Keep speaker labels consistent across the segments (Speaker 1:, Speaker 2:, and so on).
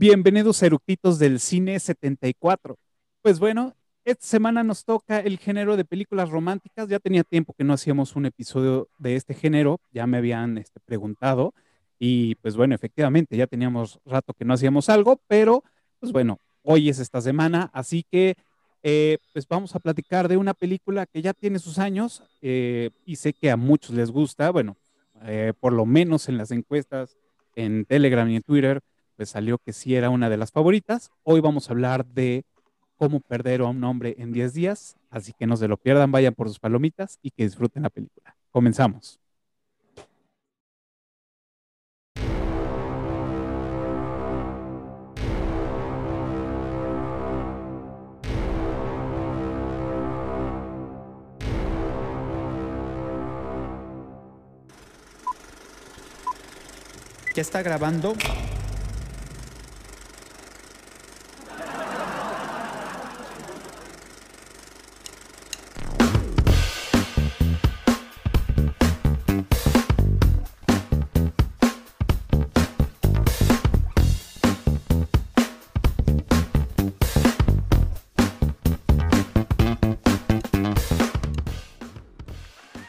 Speaker 1: Bienvenidos a Eructitos del Cine 74. Pues bueno, esta semana nos toca el género de películas románticas. Ya tenía tiempo que no hacíamos un episodio de este género, ya me habían este, preguntado. Y pues bueno, efectivamente, ya teníamos rato que no hacíamos algo, pero pues bueno, hoy es esta semana, así que eh, pues vamos a platicar de una película que ya tiene sus años eh, y sé que a muchos les gusta, bueno, eh, por lo menos en las encuestas en Telegram y en Twitter, pues salió que sí era una de las favoritas. Hoy vamos a hablar de cómo perder a un hombre en 10 días, así que no se lo pierdan, vayan por sus palomitas y que disfruten la película. Comenzamos.
Speaker 2: ¿Ya está grabando?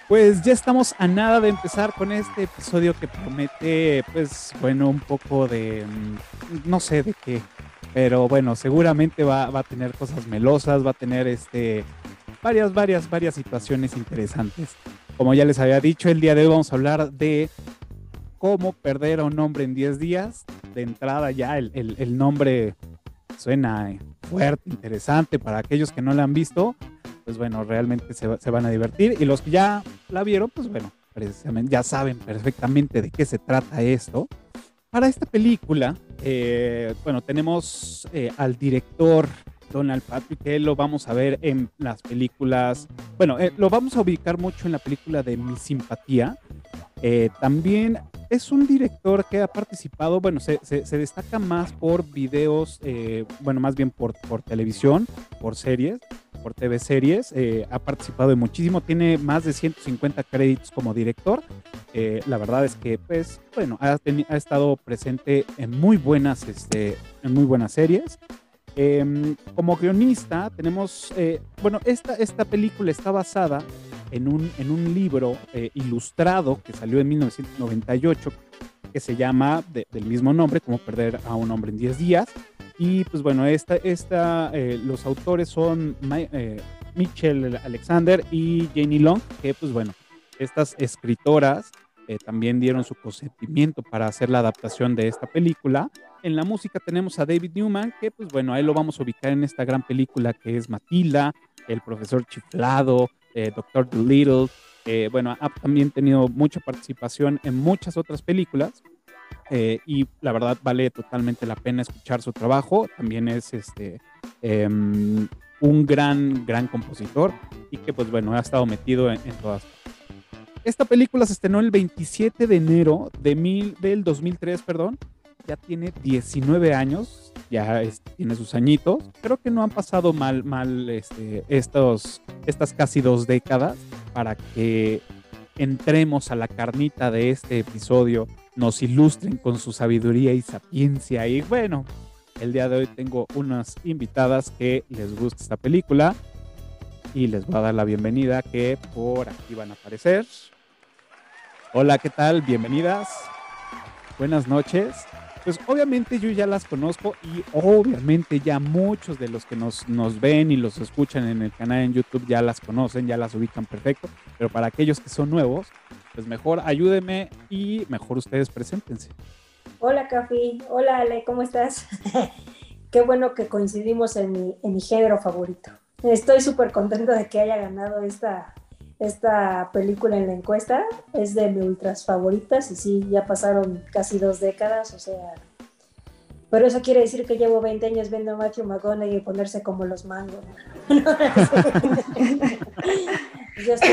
Speaker 1: Pues ya estamos a nada de empezar con este episodio que promete, pues bueno, un poco de, mm, no sé de qué, pero bueno, seguramente va, a tener cosas melosas, va a tener este, varias, varias, varias situaciones interesantes. Como ya les había dicho, el día de hoy vamos a hablar de cómo perder a un hombre en 10 días. De entrada ya el, el nombre suena fuerte, interesante para aquellos que no lo han visto pues bueno, realmente se, van a divertir. Y los que ya la vieron, pues bueno, precisamente ya saben perfectamente de qué se trata esto. Para esta película, eh, bueno, tenemos eh, al director Donald Patrick, que lo vamos a ver en las películas, bueno, eh, lo vamos a ubicar mucho en la película de Mi Simpatía. también es un director que ha participado, bueno, se, destaca más por videos, bueno, más bien por, por televisión, por series por TV series, eh, ha participado en muchísimo, tiene más de 150 créditos como director. Eh, la verdad es que, pues, bueno, ha, ha, estado presente en muy buenas, este, en muy buenas series. Em, como guionista tenemos, eh, bueno, esta, esta película está basada en un, en un libro ilustrado que salió en 1998 que se llama del mismo nombre, como perder a un hombre en 10 días. Y pues bueno, esta, esta, eh, los autores son eh, Mitchell Alexander y Janie Long, que pues bueno, estas escritoras eh, también dieron su consentimiento para hacer la adaptación de esta película. En la música tenemos a David Newman, que pues bueno, ahí lo vamos a ubicar en esta gran película que es Matilda, El Profesor Chiflado, Doctor Dolittle. bueno, ha también tenido mucha participación en muchas otras películas. Eh, y la verdad vale totalmente la pena escuchar su trabajo. También es este, em, un gran, gran compositor y que pues bueno, ha estado metido en, todas Esta película se estrenó el 27 de enero de mil, del 2003, perdón. Ya tiene 19 años, ya tiene sus añitos. Creo que no han pasado mal, mal este, estos, estas casi dos décadas para que entremos a la carnita de este episodio nos ilustren con su sabiduría y sapiencia. Y bueno, el día de hoy tengo unas invitadas que les gusta esta película y les voy a dar la bienvenida que por aquí van a aparecer. Hola, ¿qué tal? Bienvenidas. Buenas noches. Pues obviamente yo ya las conozco y obviamente ya muchos de los que nos, nos ven y los escuchan en el canal en YouTube ya las conocen, ya las ubican perfecto, pero para aquellos que son nuevos, pues mejor ayúdenme y mejor ustedes preséntense.
Speaker 3: Hola, Cafi. Hola, Ale, ¿cómo estás? Qué bueno que coincidimos en mi, en mi género favorito. Estoy súper contento de que haya ganado esta, esta película en la encuesta. Es de mis ultras favoritas y sí, ya pasaron casi dos décadas, o sea... Pero eso quiere decir que llevo 20 años viendo a Matthew McConaughey ponerse como los mangos. Yo estoy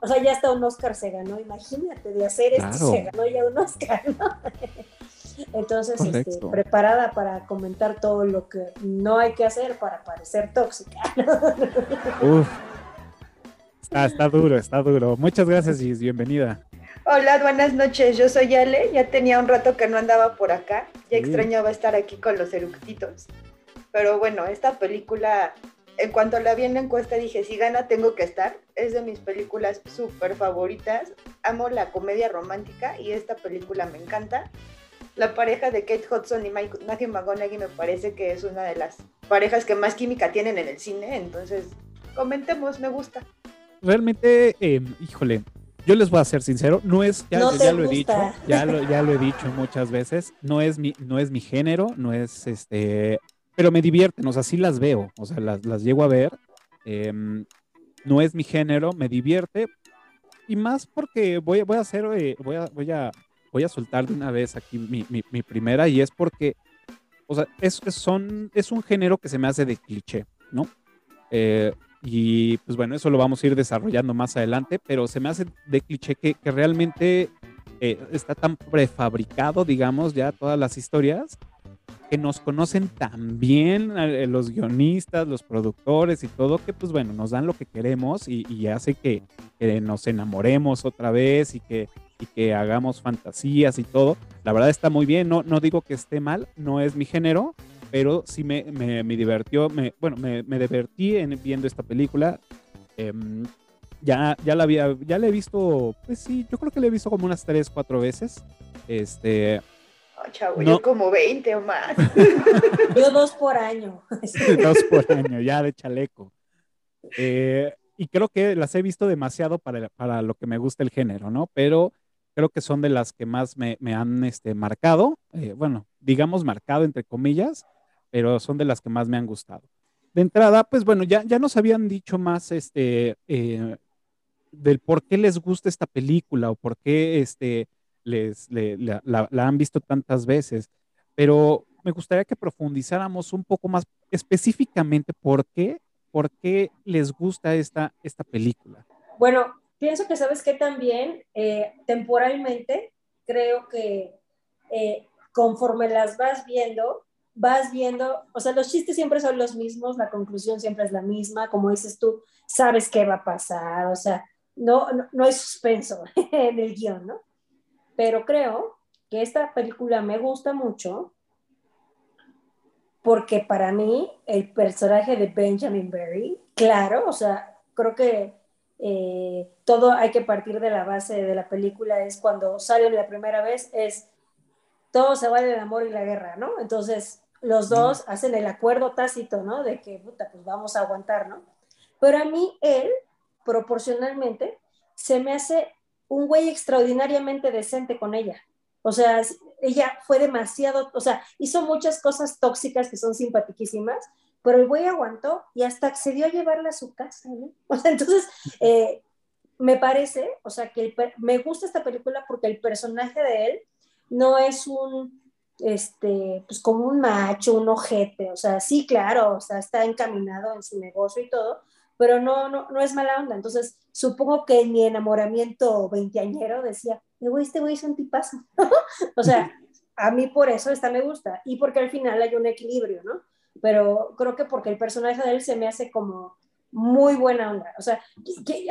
Speaker 3: O sea, ya hasta un Oscar se ganó. Imagínate, de hacer esto se ganó ya un Oscar, ¿no? Entonces, este, preparada para comentar todo lo que no hay que hacer para parecer tóxica.
Speaker 1: Uf. Está, está duro, está duro. Muchas gracias y bienvenida.
Speaker 2: Hola, buenas noches. Yo soy Ale. Ya tenía un rato que no andaba por acá. Ya extrañaba estar aquí con los eructitos. Pero bueno, esta película, en cuanto la vi en la encuesta, dije: si gana, tengo que estar. Es de mis películas súper favoritas. Amo la comedia romántica y esta película me encanta. La pareja de Kate Hudson y Matthew McConaughey me parece que es una de las parejas que más química tienen en el cine. Entonces, comentemos, me gusta.
Speaker 1: Realmente, eh, híjole, yo les voy a ser sincero, no es, ya, ya lo he dicho, ya lo, ya lo he dicho muchas veces, no es mi, no es mi género, no es este, pero me divierten, o sea, sí las veo, o sea, las, las llego a ver, em, no es mi género, me divierte, y más porque voy, voy a hacer, eh, voy, a, voy, a, voy a soltar de una vez aquí mi, mi, mi primera, y es porque, o sea, es, es, son, es un género que se me hace de cliché, ¿no? Eh, y pues bueno, eso lo vamos a ir desarrollando más adelante, pero se me hace de cliché que, que realmente eh, está tan prefabricado, digamos, ya todas las historias, que nos conocen tan bien eh, los guionistas, los productores y todo, que pues bueno, nos dan lo que queremos y, y hace que, que, nos enamoremos otra vez y que, y que hagamos fantasías y todo. La verdad está muy bien, no, no digo que esté mal, no es mi género, pero sí me, me, me divirtió, me, bueno, me, me, divertí en viendo esta película. Eh, ya, ya la había, ya la he visto, pues sí, yo creo que la he visto como unas 3, 4 veces. Este.
Speaker 2: Oh, chavo, no. yo como 20 o más.
Speaker 3: yo dos por año.
Speaker 1: dos por año, ya de chaleco. Eh, y creo que las he visto demasiado para, para lo que me gusta el género, ¿no? Pero creo que son de las que más me, me han este, marcado, eh, bueno, digamos marcado entre comillas, pero son de las que más me han gustado. De entrada, pues bueno, ya, ya nos habían dicho más este, eh, del por qué les gusta esta película o por qué este, les, le, la, la, la, han visto tantas veces, pero me gustaría que profundizáramos un poco más específicamente por qué, por qué les gusta esta, esta película.
Speaker 3: Bueno, pienso que sabes que también eh, temporalmente creo que eh, conforme las vas viendo, vas viendo, o sea, los chistes siempre son los mismos, la conclusión siempre es la misma, como dices tú, sabes qué va a pasar, o sea, no, no, no hay suspenso en el guion, ¿no? Pero creo que esta película me gusta mucho porque para mí el personaje de Benjamin Barry, claro, o sea, creo que eh, todo hay que partir de la base de la película, es cuando sale la primera vez, es todo se vale el amor y la guerra, ¿no? Entonces, los dos mm. hacen el acuerdo tácito, ¿no? De que, puta, pues vamos a aguantar, ¿no? Pero a mí, él, proporcionalmente, se me hace un güey extraordinariamente decente con ella. O sea, ella fue demasiado, o sea, hizo muchas cosas tóxicas que son simpaticísimas, pero el güey aguantó y hasta accedió a llevarla a su casa, ¿no? O sea, entonces, eh, me parece, o sea, que el, me gusta esta película porque el personaje de él no es un este, pues como un macho, un ojete, o sea, sí, claro, o sea, está encaminado en su negocio y todo, pero no, no, no es mala onda. Entonces, supongo que en mi enamoramiento veinteañero decía, güey, este güey es un tipazo. o sea, a mí por eso esta me gusta y porque al final hay un equilibrio, ¿no? Pero creo que porque el personaje de él se me hace como muy buena onda. O sea,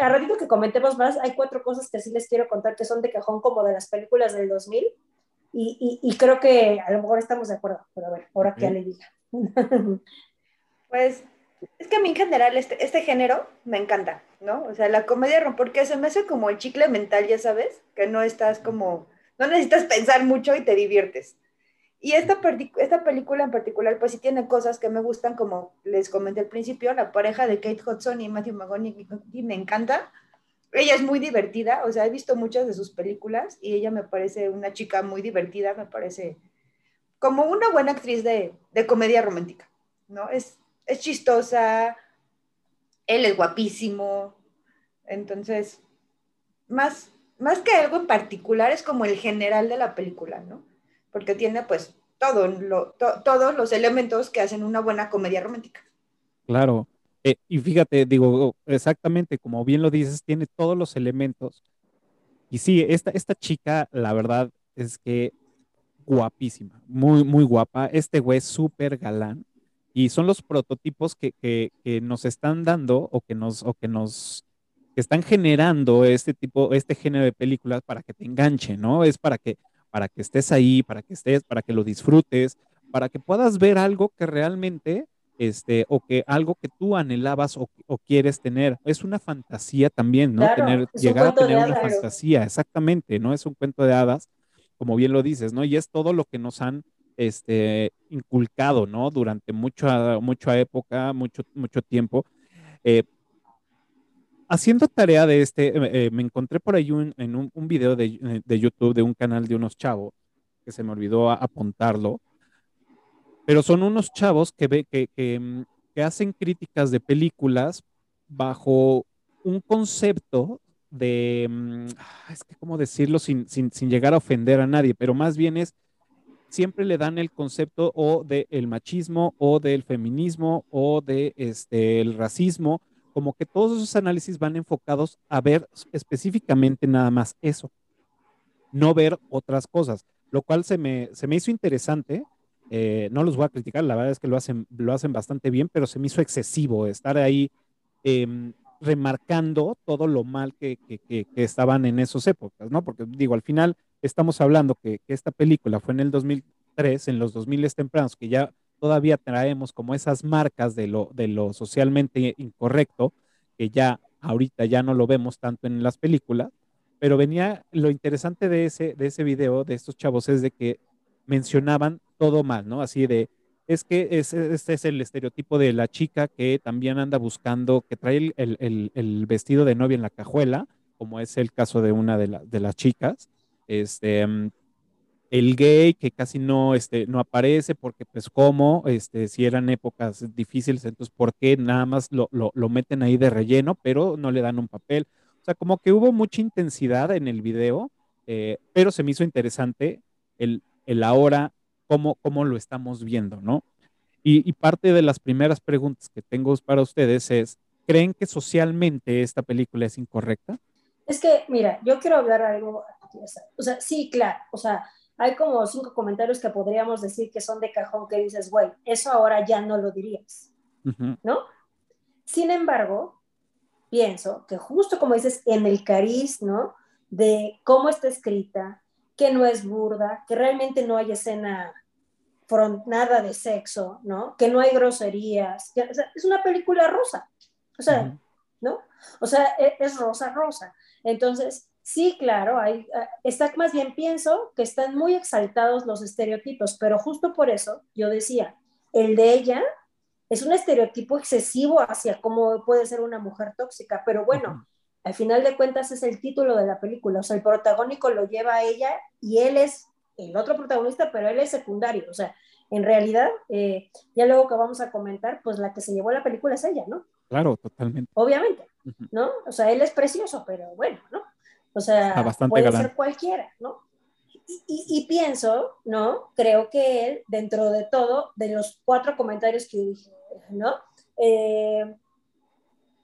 Speaker 3: a ratito que comentemos más, hay cuatro cosas que sí les quiero contar que son de cajón como de las películas del 2000 y, y, y, creo que a lo mejor estamos de acuerdo, pero a ver, ahora que le diga.
Speaker 2: pues es que a mí en general este, este género me encanta, ¿no? O sea, la comedia, porque se me hace como el chicle mental, ya sabes, que no estás como, no necesitas pensar mucho y te diviertes. Y esta, esta película en particular, pues sí tiene cosas que me gustan, como les comenté al principio, la pareja de Kate Hudson y Matthew McConaughey me encanta ella es muy divertida, o sea, he visto muchas de sus películas y ella me parece una chica muy divertida, me parece como una buena actriz de, de comedia romántica, ¿no? Es, es chistosa, él es guapísimo, entonces, más, más que algo en particular, es como el general de la película, ¿no? Porque tiene pues todos los elementos que hacen una buena comedia romántica.
Speaker 1: Claro, eh, y fíjate, digo, exactamente, como bien lo dices, tiene todos los elementos. Y sí, esta, esta chica, la verdad es que guapísima, muy, muy guapa. Este güey es súper galán. Y son los prototipos que, que, que, nos están dando o que nos, o que nos están generando este tipo, este género de películas para que te enganche, ¿no? Es para que, para que estés ahí, para que estés, para que lo disfrutes, para que puedas ver algo que realmente, este, o que algo que tú anhelabas o, quieres tener. Es una fantasía también, ¿no? tener, llegar a tener una fantasía, exactamente, ¿no? Es un cuento de hadas, como bien lo dices, ¿no? Y es todo lo que nos han este, inculcado, ¿no? Durante mucha, mucha época, mucho, mucho tiempo. Eh, haciendo tarea de este, eh, me encontré por ahí un, en un, un video de, de, YouTube de un canal de unos chavos, que se me olvidó apuntarlo, pero son unos chavos que, que, mm, que hacen críticas de películas bajo un concepto de, mm, es que cómo decirlo sin, sin, sin, llegar a ofender a nadie, pero más bien es siempre le dan el concepto o del machismo o del feminismo o de este, el racismo, como que todos esos análisis van enfocados a ver específicamente nada más eso, no ver otras cosas, lo cual se me, se me hizo interesante. Eh, no los voy a criticar, la verdad es que lo hacen, lo hacen bastante bien, pero se me hizo excesivo estar ahí em, remarcando todo lo mal que, que, estaban en esas épocas, ¿no? Porque digo, al final estamos hablando que, esta película fue en el 2003, en los 2000 tempranos, que ya todavía traemos como esas marcas de lo, de lo socialmente incorrecto, que ya ahorita ya no lo vemos tanto en las películas, pero venía lo interesante de ese, de ese video de estos chavos es de que mencionaban todo mal, ¿no? Así de, es que este es el estereotipo de la chica que también anda buscando, que trae el, vestido de novia en la cajuela, como es el caso de una de, de las chicas, este, mm, el gay que casi no, este, no aparece porque pues como, este, si eran épocas difíciles, entonces ¿por qué nada más lo, meten ahí de relleno, pero no le dan un papel? O sea, como que hubo mucha intensidad en el video, eh, pero se me hizo interesante el, el ahora, cómo, cómo lo estamos viendo, ¿no? Y, y parte de las primeras preguntas que tengo para ustedes es, ¿creen que socialmente esta película es incorrecta?
Speaker 3: Es que, mira, yo quiero hablar algo o sea, sí, claro, o sea, hay como cinco comentarios que podríamos decir que son de cajón que dices, güey, eso ahora ya no lo dirías, ¿no? Sin embargo, pienso que justo como dices, en el cariz, ¿no? De cómo está escrita, que no es burda, que realmente no hay escena nada de sexo, ¿no? Que no hay groserías, o sea, es una película rosa, o sea, ¿no? O sea, e, es rosa, rosa. Entonces, Sí, claro, hay, está más bien pienso que están muy exaltados los estereotipos, pero justo por eso yo decía, el de ella es un estereotipo excesivo hacia cómo puede ser una mujer tóxica, pero bueno, al final de cuentas es el título de la película, o sea, el protagónico lo lleva a ella y él es el otro protagonista, pero él es secundario, o sea, en realidad, eh, ya luego que vamos a comentar, pues la que se llevó la película es ella, ¿no?
Speaker 1: Claro, totalmente.
Speaker 3: Obviamente, ¿no? O sea, él es precioso, pero bueno, ¿no? O sea, puede ser cualquiera, ¿no? Y, pienso, ¿no? Creo que él, dentro de todo, de los cuatro comentarios que dije, ¿no? Eh,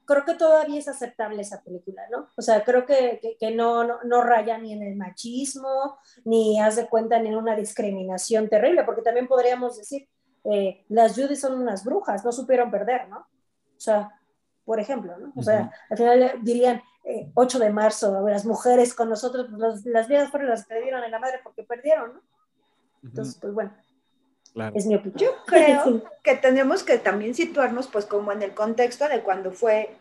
Speaker 3: creo que todavía es aceptable esa película, ¿no? O sea, creo que, que, no, no, no, raya ni en el machismo, ni hace cuenta ni en una discriminación terrible, porque también podríamos decir, eh, las Judy son unas brujas, no supieron perder, ¿no? O sea, por ejemplo, ¿no? O sea, al final dirían, 8 eh, de marzo, las mujeres con nosotros, pues, las vidas fueron las que le dieron en la madre porque perdieron, ¿no? Entonces, pues bueno, es mi opinión.
Speaker 2: Yo creo que tenemos que también situarnos pues como en el contexto de cuando fue,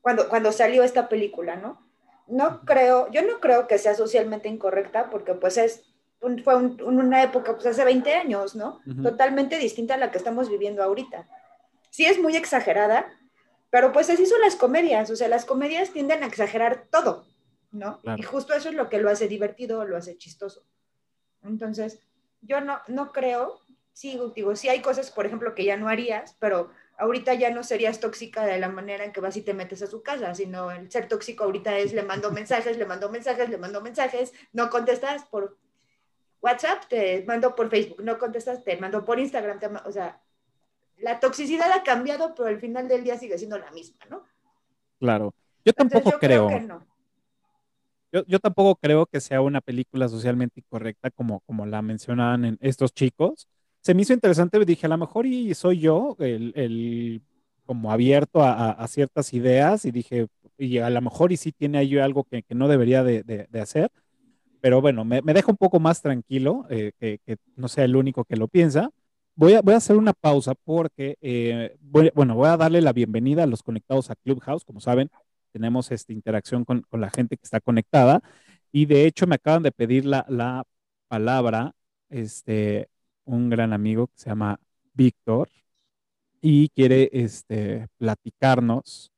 Speaker 2: cuando, cuando salió esta película, ¿no? No creo, yo no creo que sea socialmente incorrecta porque pues es, fue una época, pues hace 20 años, ¿no? Totalmente distinta a la que estamos viviendo ahorita. Sí es muy exagerada, pero pues así son las comedias, o sea, las comedias tienden a exagerar todo, ¿no? Y justo eso es lo que lo hace divertido, lo hace chistoso. Entonces, yo no, no creo, sí, digo, sí hay cosas, por ejemplo, que ya no harías, pero ahorita ya no serías tóxica de la manera en que vas y te metes a su casa, sino el ser tóxico ahorita es le mando mensajes, le mando mensajes, le mando mensajes, no contestas por WhatsApp, te mando por Facebook, no contestas, te mando por Instagram, o sea, la toxicidad ha cambiado, pero al final del día sigue siendo la misma, ¿no?
Speaker 1: Claro. Yo tampoco creo. Yo, yo, tampoco creo que sea una película socialmente incorrecta como, como la mencionaban en estos chicos. Se me hizo interesante, dije, a lo mejor y soy yo el, el como abierto a, a, ciertas ideas y dije, y a lo mejor y sí tiene ahí algo que, que no debería de, de, hacer, pero bueno, me, me, deja un poco más tranquilo, eh, que, que, no sea el único que lo piensa. Voy a, voy a hacer una pausa porque, eh, bueno, voy a darle la bienvenida a los conectados a Clubhouse. Como saben, tenemos esta interacción con, con la gente que está conectada y de hecho me acaban de pedir la, la palabra este, un gran amigo que se llama Víctor y quiere este, platicarnos,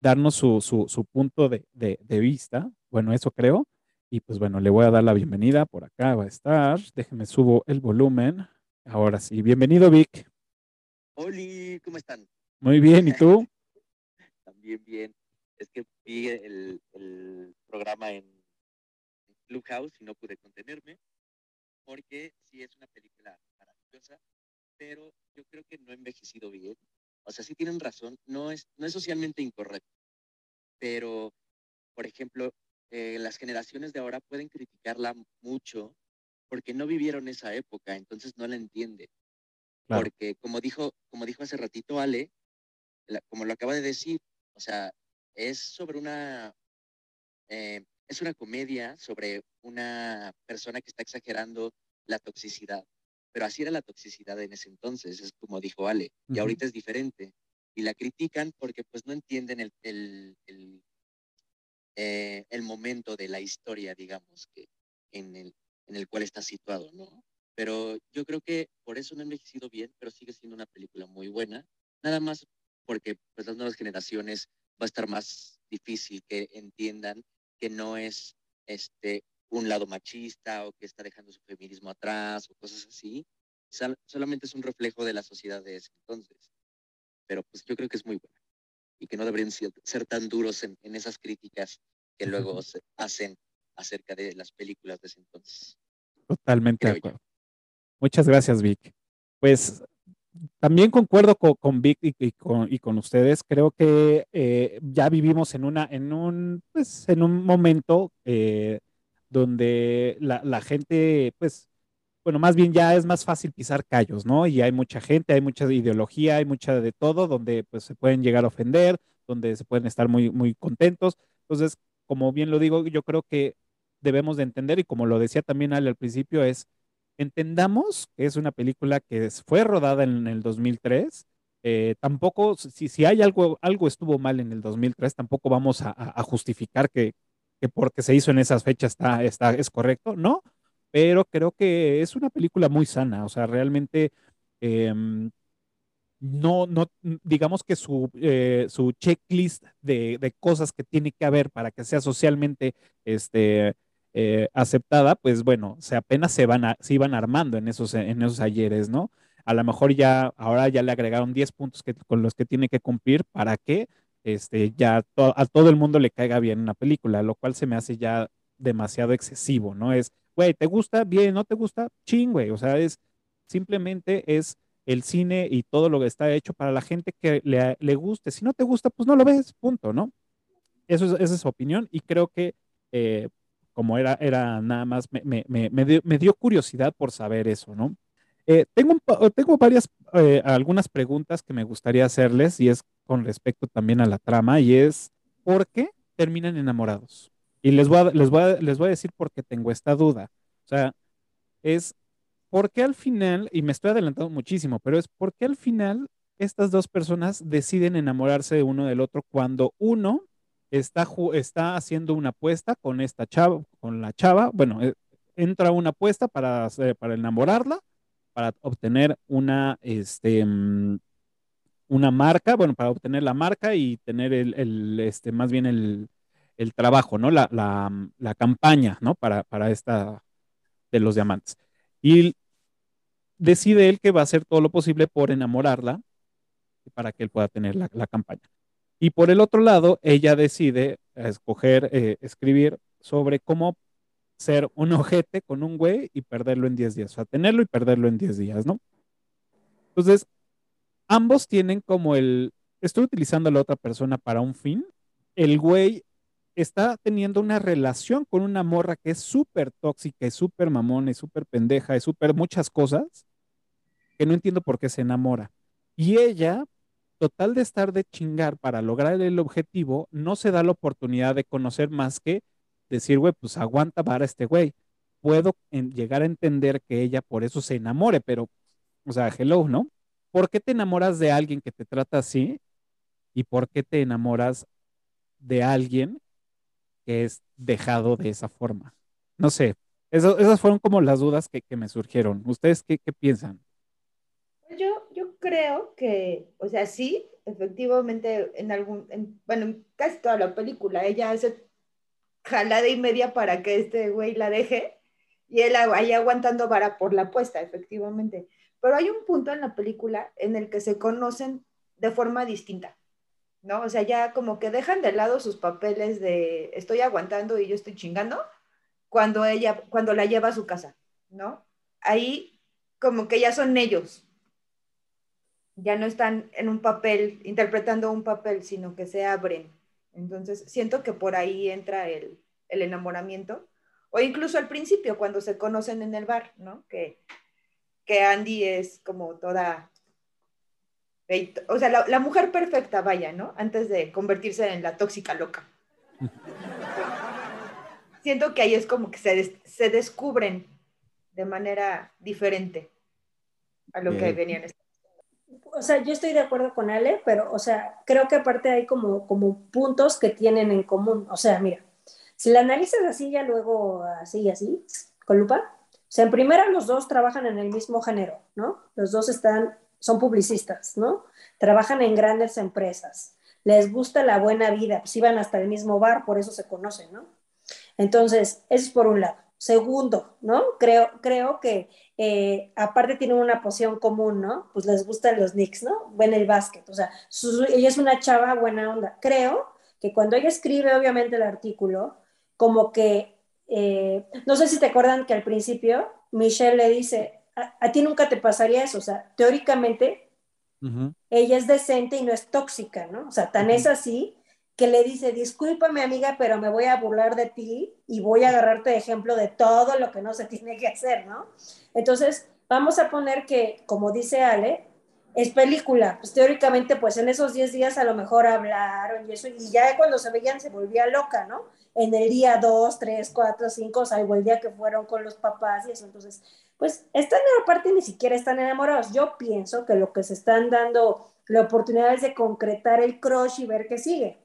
Speaker 1: darnos su, su, punto de, de, vista. Bueno, eso creo. Y pues bueno, le voy a dar la bienvenida. Por acá va a estar. Déjeme subo el volumen. Ahora sí, bienvenido Vic.
Speaker 4: Hola, ¿cómo están?
Speaker 1: Muy bien, ¿y tú?
Speaker 4: También bien. Es que vi el, el programa en Clubhouse y no pude contenerme porque sí es una película maravillosa, pero yo creo que no ha envejecido bien. O sea, sí tienen razón, no es, no es socialmente incorrecto, pero, por ejemplo, eh, las generaciones de ahora pueden criticarla mucho porque no vivieron esa época, entonces no la entienden. Porque como dijo, como dijo hace ratito Ale, como lo acaba de decir, o sea, es sobre una eh, es una comedia sobre una persona que está exagerando la toxicidad. Pero así era la toxicidad en ese entonces, es como dijo Ale, y ahorita es diferente. Y la critican porque pues no entienden el, el, el, eh, el momento de la historia, digamos, que en el, en el cual está situado, ¿no? Pero yo creo que por eso no ha envejecido bien, pero sigue siendo una película muy buena. Nada más porque pues las nuevas generaciones va a estar más difícil que entiendan que no es este, un lado machista o que está dejando su feminismo atrás o cosas así. solamente es un reflejo de la sociedad de ese entonces. Pero pues yo creo que es muy buena y que no deberían ser, tan duros en, esas críticas que luego se hacen acerca de las películas de ese entonces.
Speaker 1: Totalmente de acuerdo. Muchas gracias, Vic. Pues también concuerdo con, Vic y, con, ustedes. Creo que eh, ya vivimos en una, en un, pues, en un momento eh, donde la, gente, pues, bueno, más bien ya es más fácil pisar callos, ¿no? Y hay mucha gente, hay mucha ideología, hay mucha de todo, donde pues se pueden llegar a ofender, donde se pueden estar muy, muy contentos. Entonces, como bien lo digo, yo creo que debemos de entender, y como lo decía también Ale al principio, es entendamos que es una película que fue rodada en el 2003. Eh, tampoco, si, si hay algo, algo estuvo mal en el 2003, tampoco vamos a, justificar que, que, porque se hizo en esas fechas está, está, es correcto, ¿no? Pero creo que es una película muy sana, o sea, realmente em, no, no, digamos que su, eh, su checklist de, de, cosas que tiene que haber para que sea socialmente este, eh, aceptada, pues bueno, se apenas se, van se iban armando en esos, en esos ayeres, ¿no? A lo mejor ya, ahora ya le agregaron 10 puntos que, con los que tiene que cumplir para que este, ya a todo el mundo le caiga bien una película, lo cual se me hace ya demasiado excesivo, ¿no? Es, güey, ¿te gusta? Bien, ¿no te gusta? Ching, güey, o sea, es simplemente es el cine y todo lo que está hecho para la gente que le, le guste. Si no te gusta, pues no lo ves, punto, ¿no? Eso es, esa es su opinión y creo que eh, como era, era nada más, me, me, me, dio, me dio, curiosidad por saber eso, ¿no? Eh, tengo, tengo varias, eh, algunas preguntas que me gustaría hacerles y es con respecto también a la trama y es, ¿por qué terminan enamorados? Y les voy a, les voy a, les voy a decir por qué tengo esta duda. O sea, es, ¿por qué al final, y me estoy adelantando muchísimo, pero es, ¿por qué al final estas dos personas deciden enamorarse de uno del otro cuando uno está, está haciendo una apuesta con esta chava, con la chava, bueno, eh, entra una apuesta para, para enamorarla, para obtener una, este, mm, una marca, bueno, para obtener la marca y tener el, este, más bien el, trabajo, ¿no? La, la, campaña, ¿no? Para, para esta de los diamantes. Y decide él que va a hacer todo lo posible por enamorarla para que él pueda tener la, la campaña. Y por el otro lado, ella decide escoger, eh, escribir sobre cómo ser un ojete con un güey y perderlo en 10 días, o tenerlo y perderlo en 10 días, ¿no? Entonces, ambos tienen como el, estoy utilizando a la otra persona para un fin, el güey está teniendo una relación con una morra que es súper tóxica, es súper mamona, es súper pendeja, es súper muchas cosas, que no entiendo por qué se enamora. Y ella total de estar de chingar para lograr el objetivo, no se da la oportunidad de conocer más que decir, güey, pues aguanta para este güey. Puedo llegar a entender que ella por eso se enamore, pero, o sea, hello, ¿no? ¿Por qué te enamoras de alguien que te trata así? ¿Y por qué te enamoras de alguien que es dejado de esa forma? No sé, esas fueron como las dudas que, me surgieron. ¿Ustedes qué, piensan?
Speaker 2: Yo, yo creo que, o sea, sí, efectivamente, en algún, bueno, en casi toda la película, ella hace jalada y media para que este güey la deje y él ahí aguantando vara por la apuesta, efectivamente. Pero hay un punto en la película en el que se conocen de forma distinta, ¿no? O sea, ya como que dejan de lado sus papeles de estoy aguantando y yo estoy chingando cuando ella, cuando la lleva a su casa, ¿no? Ahí como que ya son ellos. Ya no están en un papel, interpretando un papel, sino que se abren. Entonces, siento que por ahí entra el, el enamoramiento. O incluso al principio, cuando se conocen en el bar, ¿no? Que que Andy es como toda, o sea, la, mujer perfecta, vaya, ¿no? Antes de convertirse en la tóxica loca. Siento que ahí es como que se, se descubren de manera diferente a lo que venían.
Speaker 3: O sea, yo estoy de acuerdo con Ale, pero, o sea, creo que aparte hay como, como puntos que tienen en común. O sea, mira, si la analizas así, ya luego así así, con lupa, o sea, en primera los dos trabajan en el mismo género, ¿no? Los dos están, son publicistas, ¿no? Trabajan en grandes empresas. Les gusta la buena vida, pues iban hasta el mismo bar, por eso se conocen, ¿no? Entonces, eso es por un lado. Segundo, ¿no? Creo, creo que eh, aparte tienen una poción común, ¿no? Pues les gustan los Knicks, ¿no? Ven el básquet, o sea, ella es una chava buena onda. Creo que cuando ella escribe, obviamente, el artículo, como que eh, no sé si te acuerdan que al principio Michelle le dice, a, ti nunca te pasaría eso, o sea, teóricamente ella es decente y no es tóxica, ¿no? O sea, tan es así que le dice, discúlpame amiga, pero me voy a burlar de ti y voy a agarrarte de ejemplo de todo lo que no se tiene que hacer, ¿no? Entonces, vamos a poner que, como dice Ale, es película, pues teóricamente, pues en esos 10 días a lo mejor hablaron y eso, y ya cuando se veían se volvía loca, ¿no? en el día 2, 3, 4, 5, salvo el día que fueron con los papás y eso. Entonces, pues están en la parte ni siquiera están enamorados. Yo pienso que lo que se están dando la oportunidad es de concretar el crush y ver qué sigue.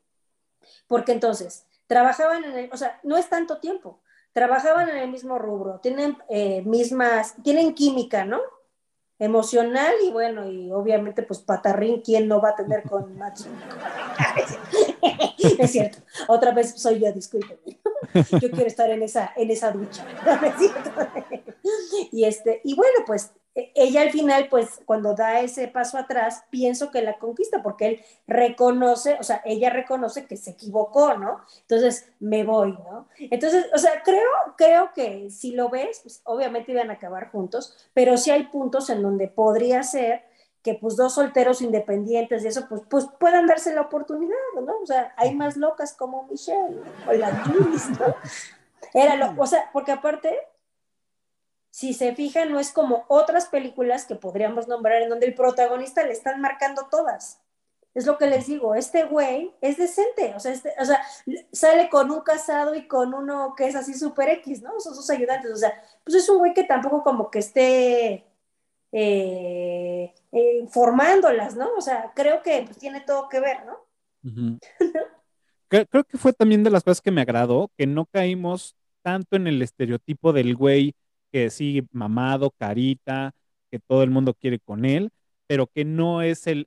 Speaker 3: Porque entonces, trabajaban en el, o sea, no es tanto tiempo, trabajaban en el mismo rubro, tienen eh, mismas, tienen química, ¿no? Emocional y bueno, y obviamente pues patarrín, ¿quién no va a tener con Matsu? es cierto. Otra vez soy yo, discúlpeme. Yo quiero estar en esa, en esa ducha. y, este, y bueno, pues ella al final, pues cuando da ese paso atrás, pienso que la conquista, porque él reconoce, o sea, ella reconoce que se equivocó, ¿no? Entonces, me voy, ¿no? Entonces, o sea, creo, creo que si lo ves, pues, obviamente iban a acabar juntos, pero sí hay puntos en donde podría ser que pues dos solteros independientes y eso, pues, pues puedan darse la oportunidad, ¿no? O sea, hay más locas como Michelle o la Jules, ¿no? Era lo, o sea, porque aparte, si se fijan, no es como otras películas que podríamos nombrar en donde el protagonista le están marcando todas. Es lo que les digo, este güey es decente, o sea, este, o sea, sale con un casado y con uno que es así super X, ¿no? Son sus ayudantes, o sea, pues es un güey que tampoco como que esté eh, eh, formándolas, ¿no? O sea, creo que pues, tiene todo que ver, ¿no?
Speaker 1: creo, que fue también de las cosas que me agradó, que no caímos tanto en el estereotipo del güey que sí, mamado, carita, que todo el mundo quiere con él, pero que no es el,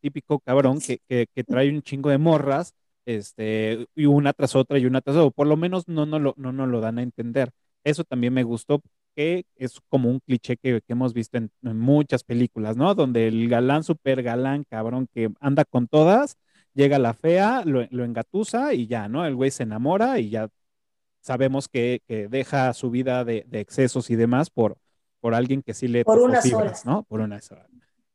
Speaker 1: típico cabrón que, trae un chingo de morras, este, y una tras otra y una tras otra, por lo menos no nos no, no, no lo dan a entender. Eso también me gustó que es como un cliché que, hemos visto en, muchas películas, ¿no? Donde el galán, super galán, cabrón, que anda con todas, llega la fea, lo, engatusa y ya, ¿no? El güey se enamora y ya sabemos que, deja su vida de, excesos y demás por, por alguien que sí le
Speaker 3: por unas horas.
Speaker 1: ¿no? Por unas horas.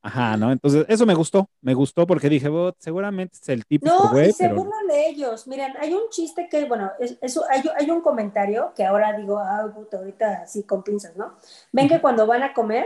Speaker 1: Ajá, ¿no? Entonces, eso me gustó, me gustó porque dije, seguramente es el típico güey.
Speaker 3: No, y se burlan de ellos. Miren, hay un chiste que, bueno, eso, hay, hay, un comentario que ahora digo, ah, puta, ahorita así con pinzas, ¿no? Ven que cuando van a comer,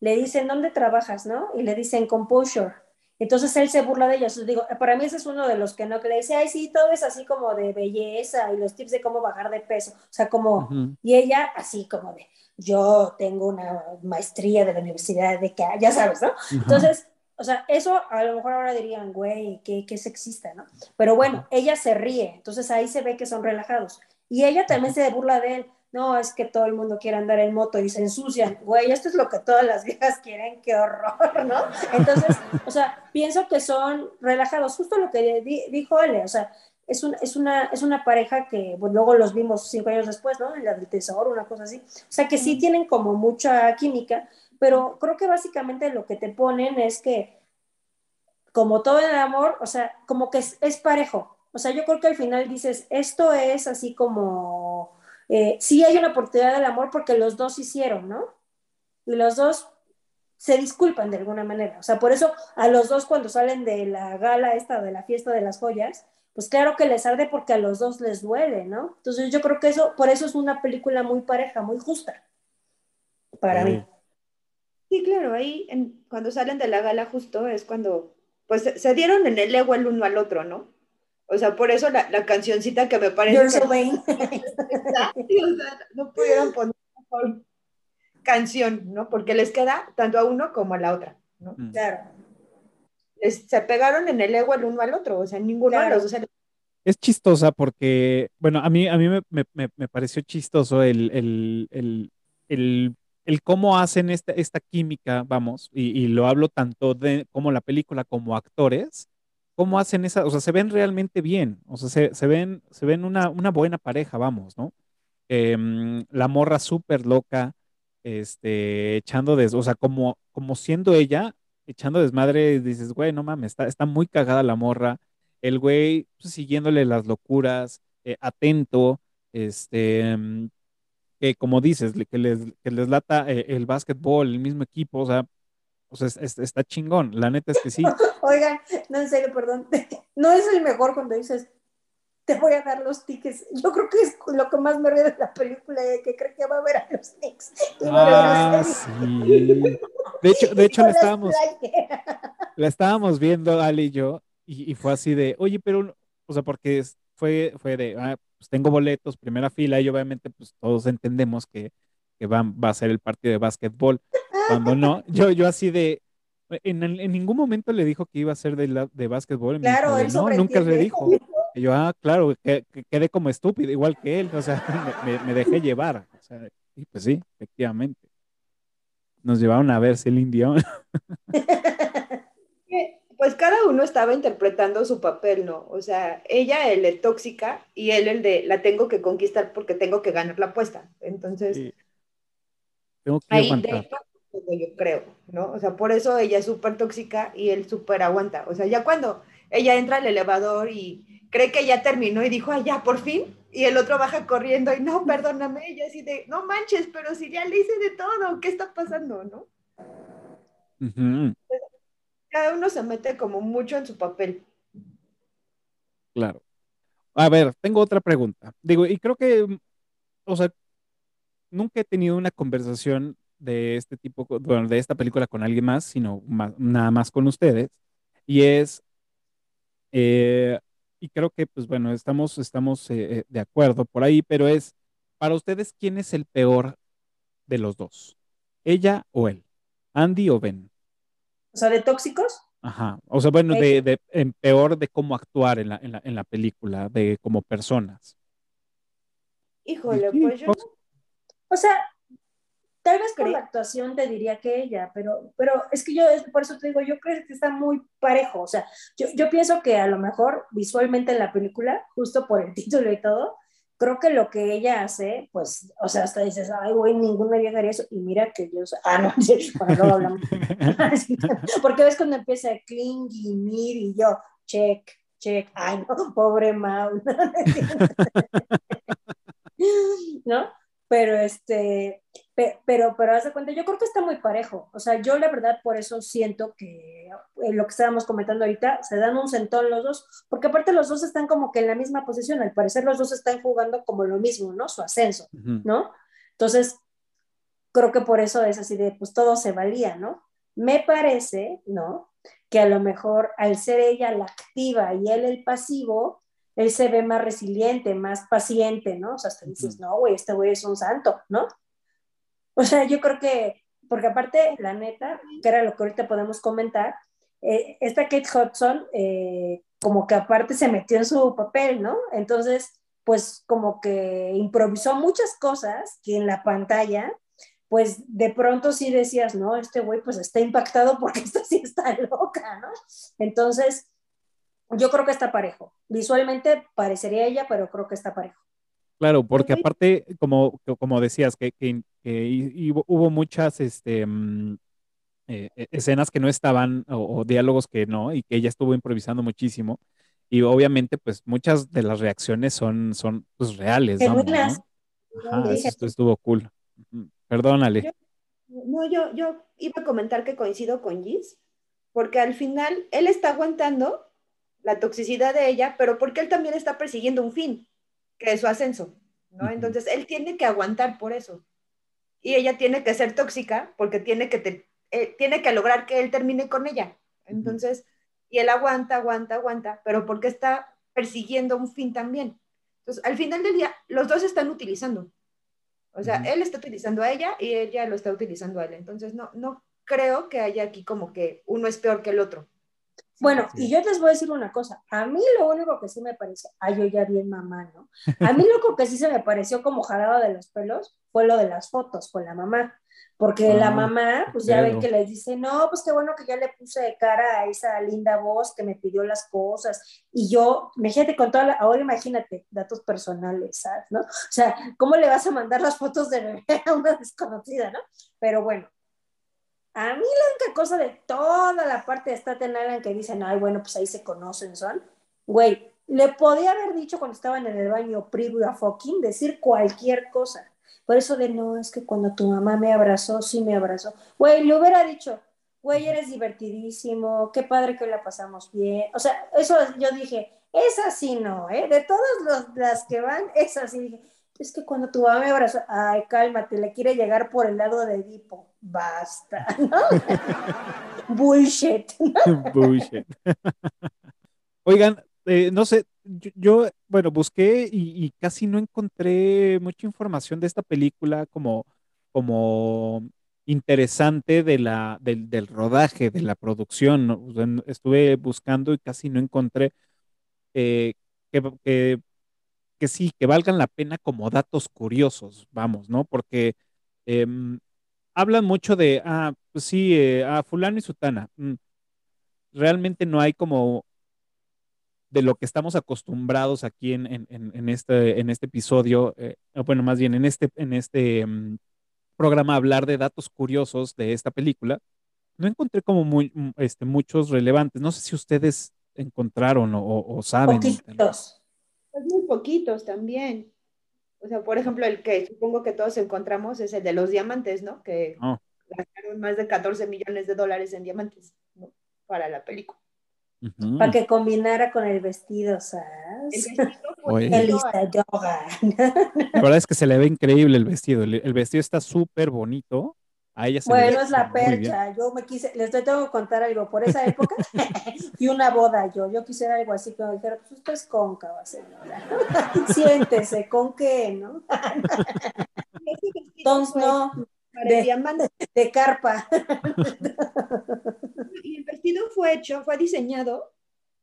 Speaker 3: le dicen, ¿dónde trabajas, no? Y le dicen, Composure. Entonces él se burla de ellos. Digo, para mí ese es uno de los que no, que le dice, ay, sí, todo es así como de belleza y los tips de cómo bajar de peso. O sea, como, y ella así como de, yo tengo una maestría de la universidad de que, ya sabes, ¿no? Entonces, o sea, eso a lo mejor ahora dirían, güey, qué, qué sexista, ¿no? Pero bueno, ella se ríe, entonces ahí se ve que son relajados. Y ella también se burla de él no, es que todo el mundo quiere andar en moto y se ensucian. Güey, esto es lo que todas las viejas quieren, qué horror, ¿no? Entonces, o sea, pienso que son relajados, justo lo que dijo él, o sea, es, es, una, es una pareja que pues, luego los vimos cinco años después, ¿no? En la del tesoro, una cosa así. O sea, que sí tienen como mucha química, pero creo que básicamente lo que te ponen es que, como todo en el amor, o sea, como que es, es parejo. O sea, yo creo que al final dices, esto es así como eh, sí hay una oportunidad del amor porque los dos hicieron, ¿no? Y los dos se disculpan de alguna manera. O sea, por eso a los dos cuando salen de la gala esta, de la fiesta de las joyas, pues claro que les arde porque a los dos les duele, ¿no? Entonces yo creo que eso, por eso es una película muy pareja, muy justa, para mí.
Speaker 2: Sí, claro, ahí cuando salen de la gala justo es cuando, pues se dieron en el ego el uno al otro, ¿no? O sea, por eso la, la cancioncita que me parece.
Speaker 3: You're so
Speaker 2: no pudieron poner mejor canción, ¿no? Porque les queda tanto a uno como a la otra, ¿no?
Speaker 3: Mm. Claro.
Speaker 2: se pegaron en el ego el uno al otro, o sea, ninguno de los dos.
Speaker 1: Es chistosa porque, bueno, a mí, a mí me, me, me pareció chistoso el, el, el, el, el cómo hacen esta, esta química, vamos, y, y, lo hablo tanto de como la película como actores, cómo hacen esa, o sea, se ven realmente bien, o sea, se, se ven, se ven una, una, buena pareja, vamos, ¿no? Em, la morra súper loca, este, echando des, o sea, como, como siendo ella, echando desmadre, dices, güey, no mames, está, está muy cagada la morra, el güey pues, siguiéndole las locuras, eh, atento, este, em, como dices, que les, que les lata eh, el básquetbol, el mismo equipo, o sea, o sea, está chingón. La neta es que sí.
Speaker 3: Oigan, no, en serio, perdón. No es el mejor cuando dices, te voy a dar los tickets. Yo creo que es lo que más me ríe de la película, que creo que va a ver a los Knicks.
Speaker 1: Ah, sí. De hecho, de hecho la estábamos, la estábamos viendo, Ali y yo, y, fue así de, oye, pero, o sea, porque fue, fue de, ah, pues tengo boletos, primera fila, y obviamente, pues todos entendemos que, que va, va a ser el partido de básquetbol. Cuando no, yo, yo así de, en, en, ningún momento le dijo que iba a ser de, de básquetbol.
Speaker 3: Claro, él
Speaker 1: no, nunca le dijo. Y yo, ah, claro, que, quedé como estúpido, igual que él, o sea, me, me, dejé llevar. O sea, y pues sí, efectivamente. Nos llevaron a ver el Dion.
Speaker 2: Pues cada uno estaba interpretando su papel, ¿no? O sea, ella el de tóxica y él el de la tengo que conquistar porque tengo que ganar la apuesta. Entonces,
Speaker 1: tengo que ahí, aguantar
Speaker 2: yo creo, ¿no? O sea, por eso ella es súper tóxica y él súper aguanta. O sea, ya cuando ella entra al elevador y cree que ya terminó y dijo, ay, ya, por fin, y el otro baja corriendo y no, perdóname, ella así de, no manches, pero si ya le hice de todo, ¿qué está pasando, no? Cada uno se mete como mucho en su papel.
Speaker 1: Claro. A ver, tengo otra pregunta. Digo, y creo que, o sea, nunca he tenido una conversación de este tipo, bueno, de esta película con alguien más, sino nada más con ustedes. Y es, eh, y creo que, pues bueno, estamos, estamos eh, eh, de acuerdo por ahí, pero es, para ustedes, ¿quién es el peor de los dos? ¿Ella o él? ¿Andy o Ben?
Speaker 3: O sea, de tóxicos.
Speaker 1: Ajá. O sea, bueno, de, de en peor de cómo actuar en la, en la, en la película, de como personas.
Speaker 2: Híjole, pues yo.
Speaker 3: O sea, Tal vez por la actuación te diría que ella, pero, pero es que yo, por eso te digo, yo creo que está muy parejo. O sea, yo, yo pienso que a lo mejor visualmente en la película, justo por el título y todo, creo que lo que ella hace, pues, o sea, hasta dices, ay, güey, ninguna vieja haría eso. Y mira que yo, ah, no, bueno, no hablamos. Porque ves cuando empieza Kling y Mir y yo, check, check, ay, no, pobre Mau. ¿No? Pero este, pero, pero haz de cuenta, yo creo que está muy parejo. O sea, yo la verdad por eso siento que eh, lo que estábamos comentando ahorita, se dan un sentón los dos, porque aparte los dos están como que en la misma posición, al parecer los dos están jugando como lo mismo, ¿no? Su ascenso, ¿no? Entonces, creo que por eso es así de, pues todo se valía, ¿no? Me parece, ¿no? que a lo mejor al ser ella la activa y él el pasivo, él se ve más resiliente, más paciente, ¿no? O sea, hasta dices, no, güey, este güey es un santo, ¿no? O sea, yo creo que, porque aparte, la neta, que era lo que ahorita podemos comentar, eh, esta Kate Hudson, eh, como que aparte se metió en su papel, ¿no? Entonces, pues como que improvisó muchas cosas que en la pantalla, pues de pronto sí decías, no, este güey pues está impactado porque esta sí está loca, ¿no? Entonces, yo creo que está parejo. Visualmente parecería ella, pero creo que está parejo.
Speaker 1: Claro, porque aparte, como, como decías, que, que, hubo muchas este, mm, eh, e, escenas que no estaban o, diálogos que no, y que ella estuvo improvisando muchísimo. Y obviamente, pues muchas de las reacciones son, son pues, reales, ¿no? Ajá, esto estuvo cool. Perdónale.
Speaker 2: no, yo, yo iba a comentar que coincido con Gis, porque al final él está aguantando la toxicidad de ella, pero porque él también está persiguiendo un fin, que es su ascenso, ¿no? Entonces, él tiene que aguantar por eso. Y ella tiene que ser tóxica porque tiene que, eh, tiene que lograr que él termine con ella. Entonces, y él aguanta, aguanta, aguanta, pero porque está persiguiendo un fin también. Entonces, al final del día, los dos están utilizando. O sea, él está utilizando a ella y ella lo está utilizando a él. Entonces, no, no creo que haya aquí como que uno es peor que el otro.
Speaker 3: Bueno, y yo les voy a decir una cosa, a mí lo único que sí me pareció, ay, yo ya bien mamá, ¿no? A mí lo único que sí se me pareció como jalado de los pelos fue lo de las fotos con la mamá, porque la ah, mamá, pues ya ven que les dice, no, pues qué bueno que ya le puse de cara a esa linda voz que me pidió las cosas, y yo, imagínate con toda la, ahora imagínate, datos personales, ¿sabes? ¿No? O sea, ¿cómo le vas a mandar las fotos de bebé a una desconocida, ¿no? Pero bueno, a mí la única cosa de toda la parte de Staten Island que dicen, ay, bueno, pues ahí se conocen, son, güey, le podía haber dicho cuando estaban en el baño previo a fucking decir cualquier cosa. Por eso de no, es que cuando tu mamá me abrazó, sí me abrazó. Güey, le hubiera dicho, güey, eres divertidísimo, qué padre que la pasamos bien. O sea, eso yo dije, es así no, ¿eh? De todas las que van, es así. Dije, es que cuando tu mamá me abrazó, ay, cálmate, le quiere llegar por el lado de Edipo. Basta, ¿no? Bullshit.
Speaker 1: Bullshit. Oigan, eh, no sé, yo, bueno, busqué y, casi no encontré mucha información de esta película como, como interesante de la, del, rodaje, de la producción. Estuve buscando y casi no encontré eh, que, que sí, que valgan la pena como datos curiosos, vamos, ¿no? Porque em, hablan mucho de, ah, pues sí, eh, a fulano y sutana. Mm, realmente no hay como de lo que estamos acostumbrados aquí en, este, en este episodio, eh, bueno, más bien en este, en este em, programa hablar de datos curiosos de esta película. No encontré como muy, mm, este, muchos relevantes. No sé si ustedes encontraron o, o saben.
Speaker 2: Pues muy poquitos también. O sea, por ejemplo, el que supongo que todos encontramos es el de los diamantes, ¿no? Que oh. gastaron más de 14 millones de dólares en diamantes ¿no? para la película.
Speaker 3: Para que combinara con el vestido, ¿sabes? El yoga.
Speaker 1: La verdad es que se le ve increíble el vestido. el vestido está súper bonito
Speaker 3: bueno, es la percha. Yo me quise, les tengo que contar algo. Por esa época y una boda yo. Yo quisiera algo así que me dijera, pues usted es cóncava, señora. Siéntese, ¿con qué, no? Entonces, no. De, de, carpa.
Speaker 2: Y el vestido fue hecho, fue diseñado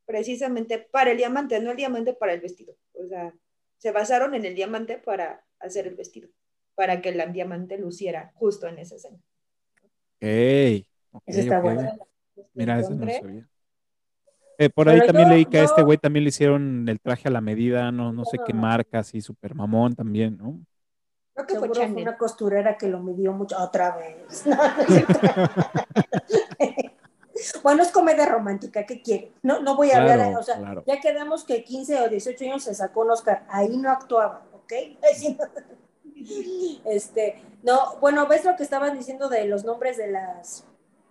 Speaker 2: precisamente para el diamante, no el diamante para el vestido. O sea, se basaron en el diamante para hacer el vestido para que el diamante luciera justo en esa escena.
Speaker 1: Okay, eso está bueno. Mira, eso no sabía. Eh, por ahí también leí que a este güey también le hicieron el traje a la medida, no, no sé qué marca, así súper mamón también, ¿no?
Speaker 3: Creo que fue una costurera que lo midió mucho otra vez. bueno, es comedia romántica, ¿qué quiere? No, no voy a hablar, o sea, ya quedamos que 15 o 18 años se sacó un Oscar, ahí no actuaba, ¿ok? Este, no, bueno, ¿ves lo que estaban diciendo de los nombres de las,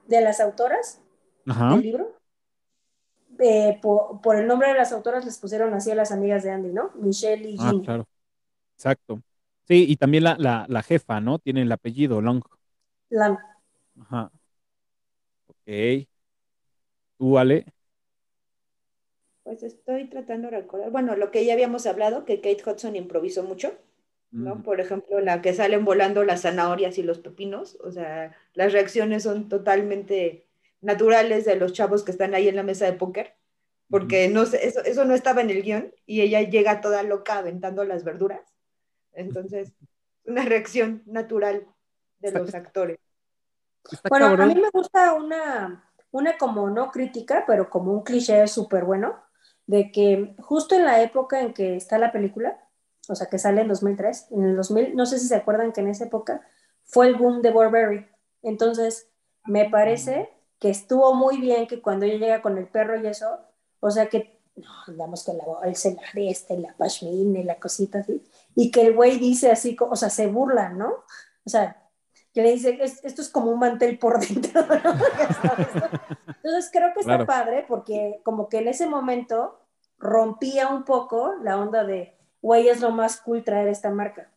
Speaker 3: de las autoras del libro? Eh, por, el nombre de las autoras les pusieron así a las amigas de Andy, ¿no? Michelle y
Speaker 1: Ah, claro. Exacto. Sí, y también la, la, jefa, ¿no? Tiene el apellido, Long.
Speaker 3: Long.
Speaker 1: Ajá. Ok. ¿Tú, Ale?
Speaker 2: Pues estoy tratando de recordar. Bueno, lo que ya habíamos hablado, que Kate Hudson improvisó mucho, ¿no?
Speaker 1: Mm,
Speaker 2: Por ejemplo, la que salen volando las zanahorias y los pepinos. O sea, las reacciones son totalmente naturales de los chavos que están ahí en la mesa de póker, porque no eso, eso no estaba en el guion y ella llega toda loca aventando las verduras. Entonces, una reacción natural de
Speaker 1: Está-
Speaker 2: los actores.
Speaker 3: Bueno, a mí me gusta una, una como no crítica, pero como un cliché súper bueno, de que justo en la época en que está la película, o sea, que sale en 2003, en el 2000, no sé si se acuerdan que en esa época fue el boom de Burberry. Entonces, me parece que estuvo muy bien que cuando ella llega con el perro y eso, o sea, que, no, digamos que la bolsa, la aresta y la pashmina y la cosita así, y que el güey dice así, o sea, se burla, ¿no? O sea, que le dice, "Es- esto es como un mantel por dentro, ¿no? Entonces creo que está
Speaker 1: Claro.
Speaker 3: padre porque como que en ese momento rompía un poco la onda de, güey, es lo más cool traer esta marca.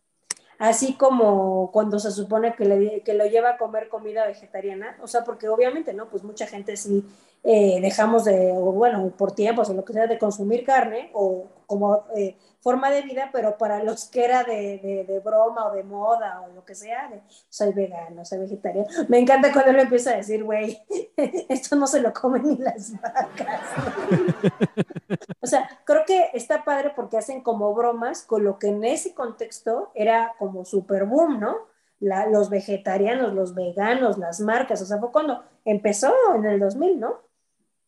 Speaker 3: Así como cuando se supone que, le, que lo lleva a comer comida vegetariana, o sea, porque obviamente, ¿no? Pues mucha gente sí eh, dejamos de, o bueno, por tiempos o lo que sea, de consumir carne o como eh, forma de vida, pero para los que era de, de, broma o de moda o lo que sea, de, soy vegano, soy vegetariano. Me encanta cuando él empieza a decir, güey, esto no se lo comen ni las vacas. o sea, creo que está padre porque hacen como bromas con lo que en ese contexto era como super boom, ¿no? Los vegetarianos, los veganos, las marcas, o sea, fue cuando empezó en el 2000, ¿no?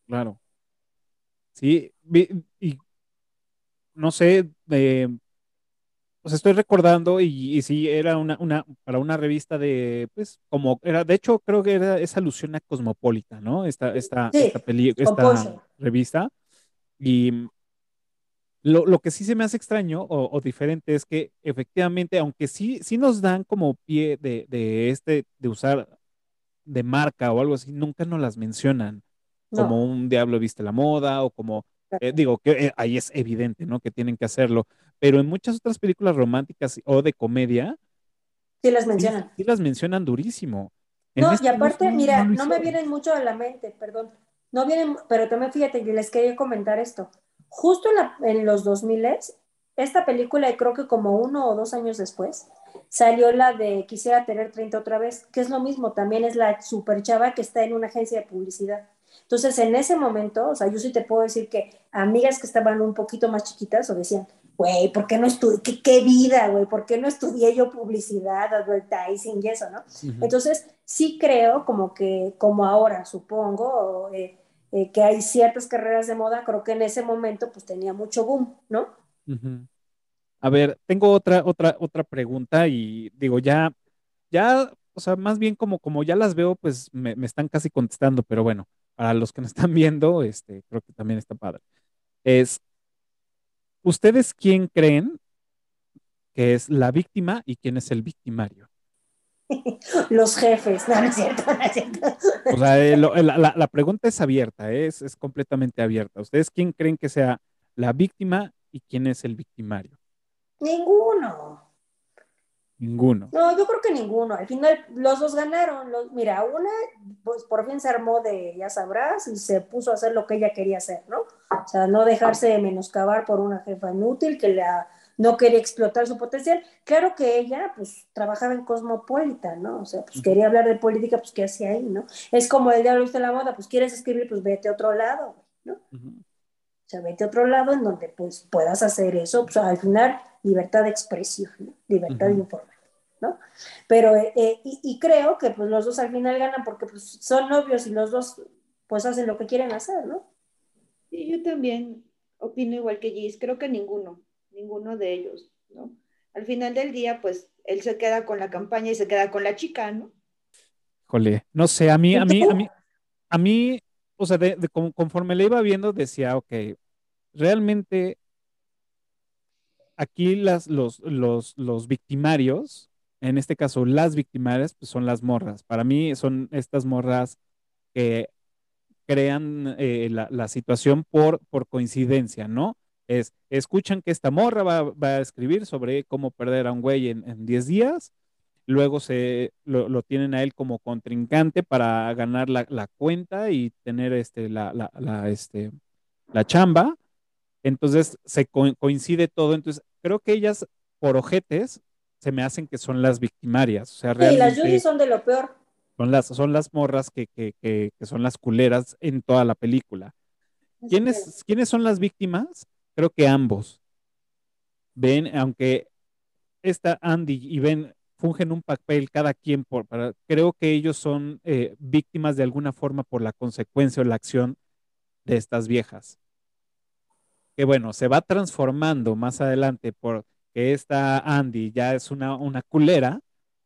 Speaker 1: Claro. Sí, y no sé, eh, pues estoy recordando y, y sí, era una, una, para una revista de, pues, como era, de hecho, creo que era esa alusión a Cosmopolita, ¿no? Esta, esta,
Speaker 3: sí,
Speaker 1: esta, peli, esta revista. Y lo, lo, que sí se me hace extraño o, o, diferente es que efectivamente, aunque sí, sí nos dan como pie de, de este, de usar de marca o algo así, nunca nos las mencionan. No. Como un diablo viste la moda o como eh, digo que eh, ahí es evidente, ¿no? Que tienen que hacerlo, pero en muchas otras películas románticas o de comedia,
Speaker 3: sí las mencionan.
Speaker 1: Sí, sí las mencionan durísimo.
Speaker 3: En no, y aparte, no, mira, no, no, me vienen mucho a la mente, perdón, no vienen, pero también fíjate, les quería comentar esto. Justo en, la, en los 2000 esta película, y creo que como uno o dos años después, salió la de Quisiera tener 30 otra vez, que es lo mismo, también es la super chava que está en una agencia de publicidad. Entonces, en ese momento, o sea, yo sí te puedo decir que amigas que estaban un poquito más chiquitas o decían, güey, ¿por qué no estudié? ¿Qué, qué vida, güey? ¿Por qué no estudié yo publicidad, advertising y eso, no? Uh -huh. Entonces, sí creo como que, como ahora, supongo, eh, eh, que hay ciertas carreras de moda, creo que en ese momento, pues tenía mucho boom, ¿no?
Speaker 1: Uh -huh. A ver, tengo otra, otra, otra pregunta y digo, ya, ya, o sea, más bien como, como ya las veo, pues me, me están casi contestando, pero bueno, para los que nos están viendo, este, creo que también está padre. Es, ¿ustedes quién creen que es la víctima y quién es el victimario?
Speaker 3: Los jefes, no, no es cierto, no es cierto.
Speaker 1: O sea, eh, lo, la, la, la, pregunta es abierta, ¿eh? es, es completamente abierta. ¿Ustedes quién creen que sea la víctima y quién es el victimario?
Speaker 3: Ninguno.
Speaker 1: Ninguno.
Speaker 3: No, yo creo que ninguno. Al final los dos ganaron. Los, mira, una, pues por fin se armó de, ya sabrás, y se puso a hacer lo que ella quería hacer, ¿no? O sea, no dejarse de menoscabar por una jefa inútil que la, no quería explotar su potencial. Claro que ella, pues, trabajaba en Cosmopolitan, ¿no? O sea, pues quería hablar de política, pues, ¿qué hacía ahí, no? Es como el diablo viste la moda, pues, ¿quieres escribir? Pues, vete a otro lado, ¿no? Uh -huh. O sea, vete a otro lado en donde, pues, puedas hacer eso. Pues, al final, libertad de expresión, ¿no? libertad uh -huh. de informar, ¿no? Pero, eh, y, y, creo que, pues, los dos al final ganan porque, pues, son novios y los dos, pues, hacen lo que quieren hacer, ¿no?
Speaker 2: Sí, yo también opino igual que Gis, creo que ninguno ninguno de ellos, ¿no? Al final del día, pues, él se queda con la campaña y se queda con la chica, ¿no?
Speaker 1: Jole, no sé, a mí, a mí, a mí, a mí, o sea, de, de, conforme le iba viendo, decía, ok, realmente aquí las, los, los, los victimarios, en este caso las victimarias, pues son las morras. Para mí son estas morras que crean eh, la, la, situación por, por coincidencia, ¿no? es, escuchan que esta morra va, va, a escribir sobre cómo perder a un güey en 10 días, luego se lo, tienen a él como contrincante para ganar la, cuenta y tener este, la, la, este, la chamba. Entonces se coincide todo. Entonces creo que ellas, por ojetes, se me hacen que son las victimarias. O sea,
Speaker 3: sí, las Judy son de lo peor.
Speaker 1: Son las, son las morras que, que, que, que son las culeras en toda la película. ¿Quiénes, ¿Quiénes son las víctimas? Creo que ambos. Ven, aunque esta Andy y Ben fungen un papel cada quien por, para, creo que ellos son eh, víctimas de alguna forma por la consecuencia o la acción de estas viejas. Que bueno, se va transformando más adelante por que esta Andy ya es una, una culera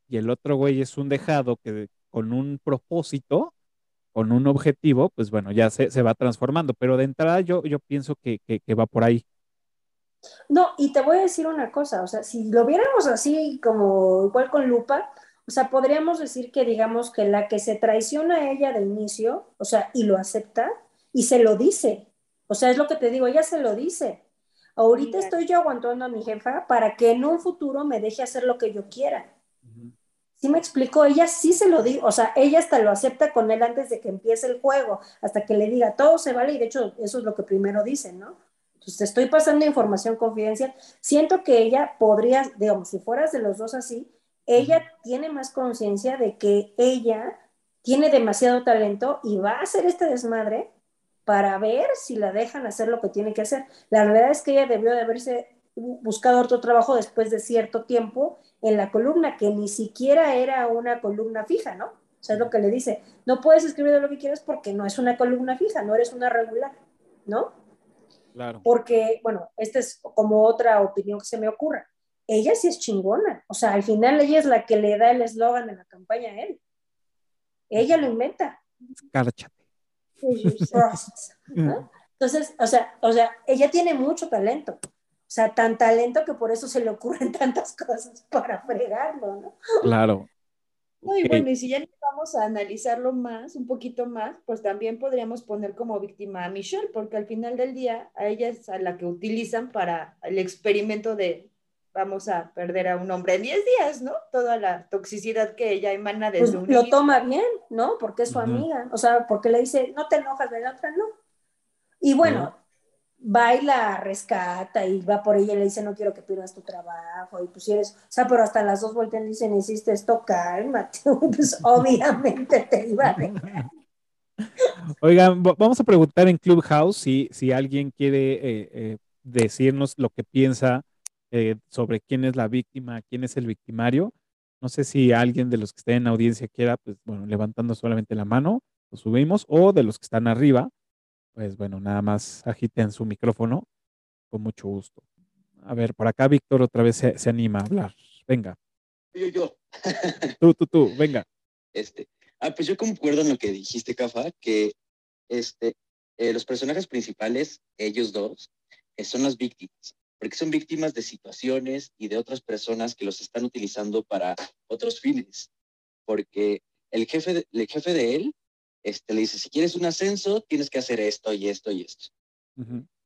Speaker 1: y el otro güey es un dejado que con un propósito con un objetivo, pues bueno, ya se, va transformando. Pero de entrada yo, yo pienso que, va por ahí.
Speaker 3: No, y te voy a decir una cosa, o sea, si lo viéramos así como igual con lupa, o sea, podríamos decir que digamos que la que se traiciona a ella de inicio, o sea, y lo acepta y se lo dice. O sea, es lo que te digo, ella se lo dice. Ahorita estoy yo aguantando a mi jefa para que en un futuro me deje hacer lo que yo quiera. ¿Sí me explicó? Ella sí se lo dijo, o sea, ella hasta lo acepta con él antes de que empiece el juego, hasta que le diga, todo se vale, y de hecho eso es lo que primero dicen, ¿no? Entonces, te estoy pasando información confidencial. Siento que ella podría, digamos, si fueras de los dos así, ella tiene más conciencia de que ella tiene demasiado talento y va a hacer este desmadre para ver si la dejan hacer lo que tiene que hacer. La verdad es que ella debió de haberse buscado otro trabajo después de cierto tiempo en la columna, que ni siquiera era una columna fija, ¿no? O sea, es lo que le dice, no puedes escribir de lo que quieras porque no es una columna fija, no eres una regular, ¿no?
Speaker 1: Claro.
Speaker 3: Porque, bueno, esta es como otra opinión que se me ocurra. Ella sí es chingona, o sea, al final ella es la que le da el eslogan de la campaña a él. Ella lo inventa. Entonces, o sea, o sea, ella tiene mucho talento. O sea, tan talento que por eso se le ocurren tantas cosas para fregarlo, ¿no?
Speaker 1: Claro.
Speaker 2: No, y bueno, y si ya vamos a analizarlo más, un poquito más, pues también podríamos poner como víctima a Michelle, porque al final del día a ella es a la que utilizan para el experimento de vamos a perder a un hombre en 10 días, ¿no? Toda la toxicidad que ella emana de
Speaker 3: pues Lo toma bien, ¿no? Porque es su amiga, o sea, porque le dice, no te enojas de la otra, no. Y bueno, baila, rescata y va por ella y le dice, no quiero que pierdas tu trabajo. Y pues si eres, o sea, pero hasta las dos voltean y dicen, hiciste esto, cálmate. pues obviamente te iba a
Speaker 1: Oigan, vamos a preguntar en Clubhouse si, si alguien quiere eh, eh, decirnos lo que piensa eh, sobre quién es la víctima, quién es el victimario. No sé si alguien de los que estén en audiencia quiera, pues bueno, levantando solamente la mano, lo subimos, o de los que están arriba, pues bueno, nada más agiten su micrófono con mucho gusto. A ver, por acá Víctor otra vez se, anima a hablar. Venga.
Speaker 4: Yo, yo.
Speaker 1: tú, tú, tú, venga.
Speaker 4: Este, ah, pues yo concuerdo en lo que dijiste, Cafa, que este, eh, los personajes principales, ellos dos, eh, son las víctimas, porque son víctimas de situaciones y de otras personas que los están utilizando para otros fines, porque el jefe el jefe de él este, le dice, si quieres un ascenso, tienes que hacer esto y esto y esto.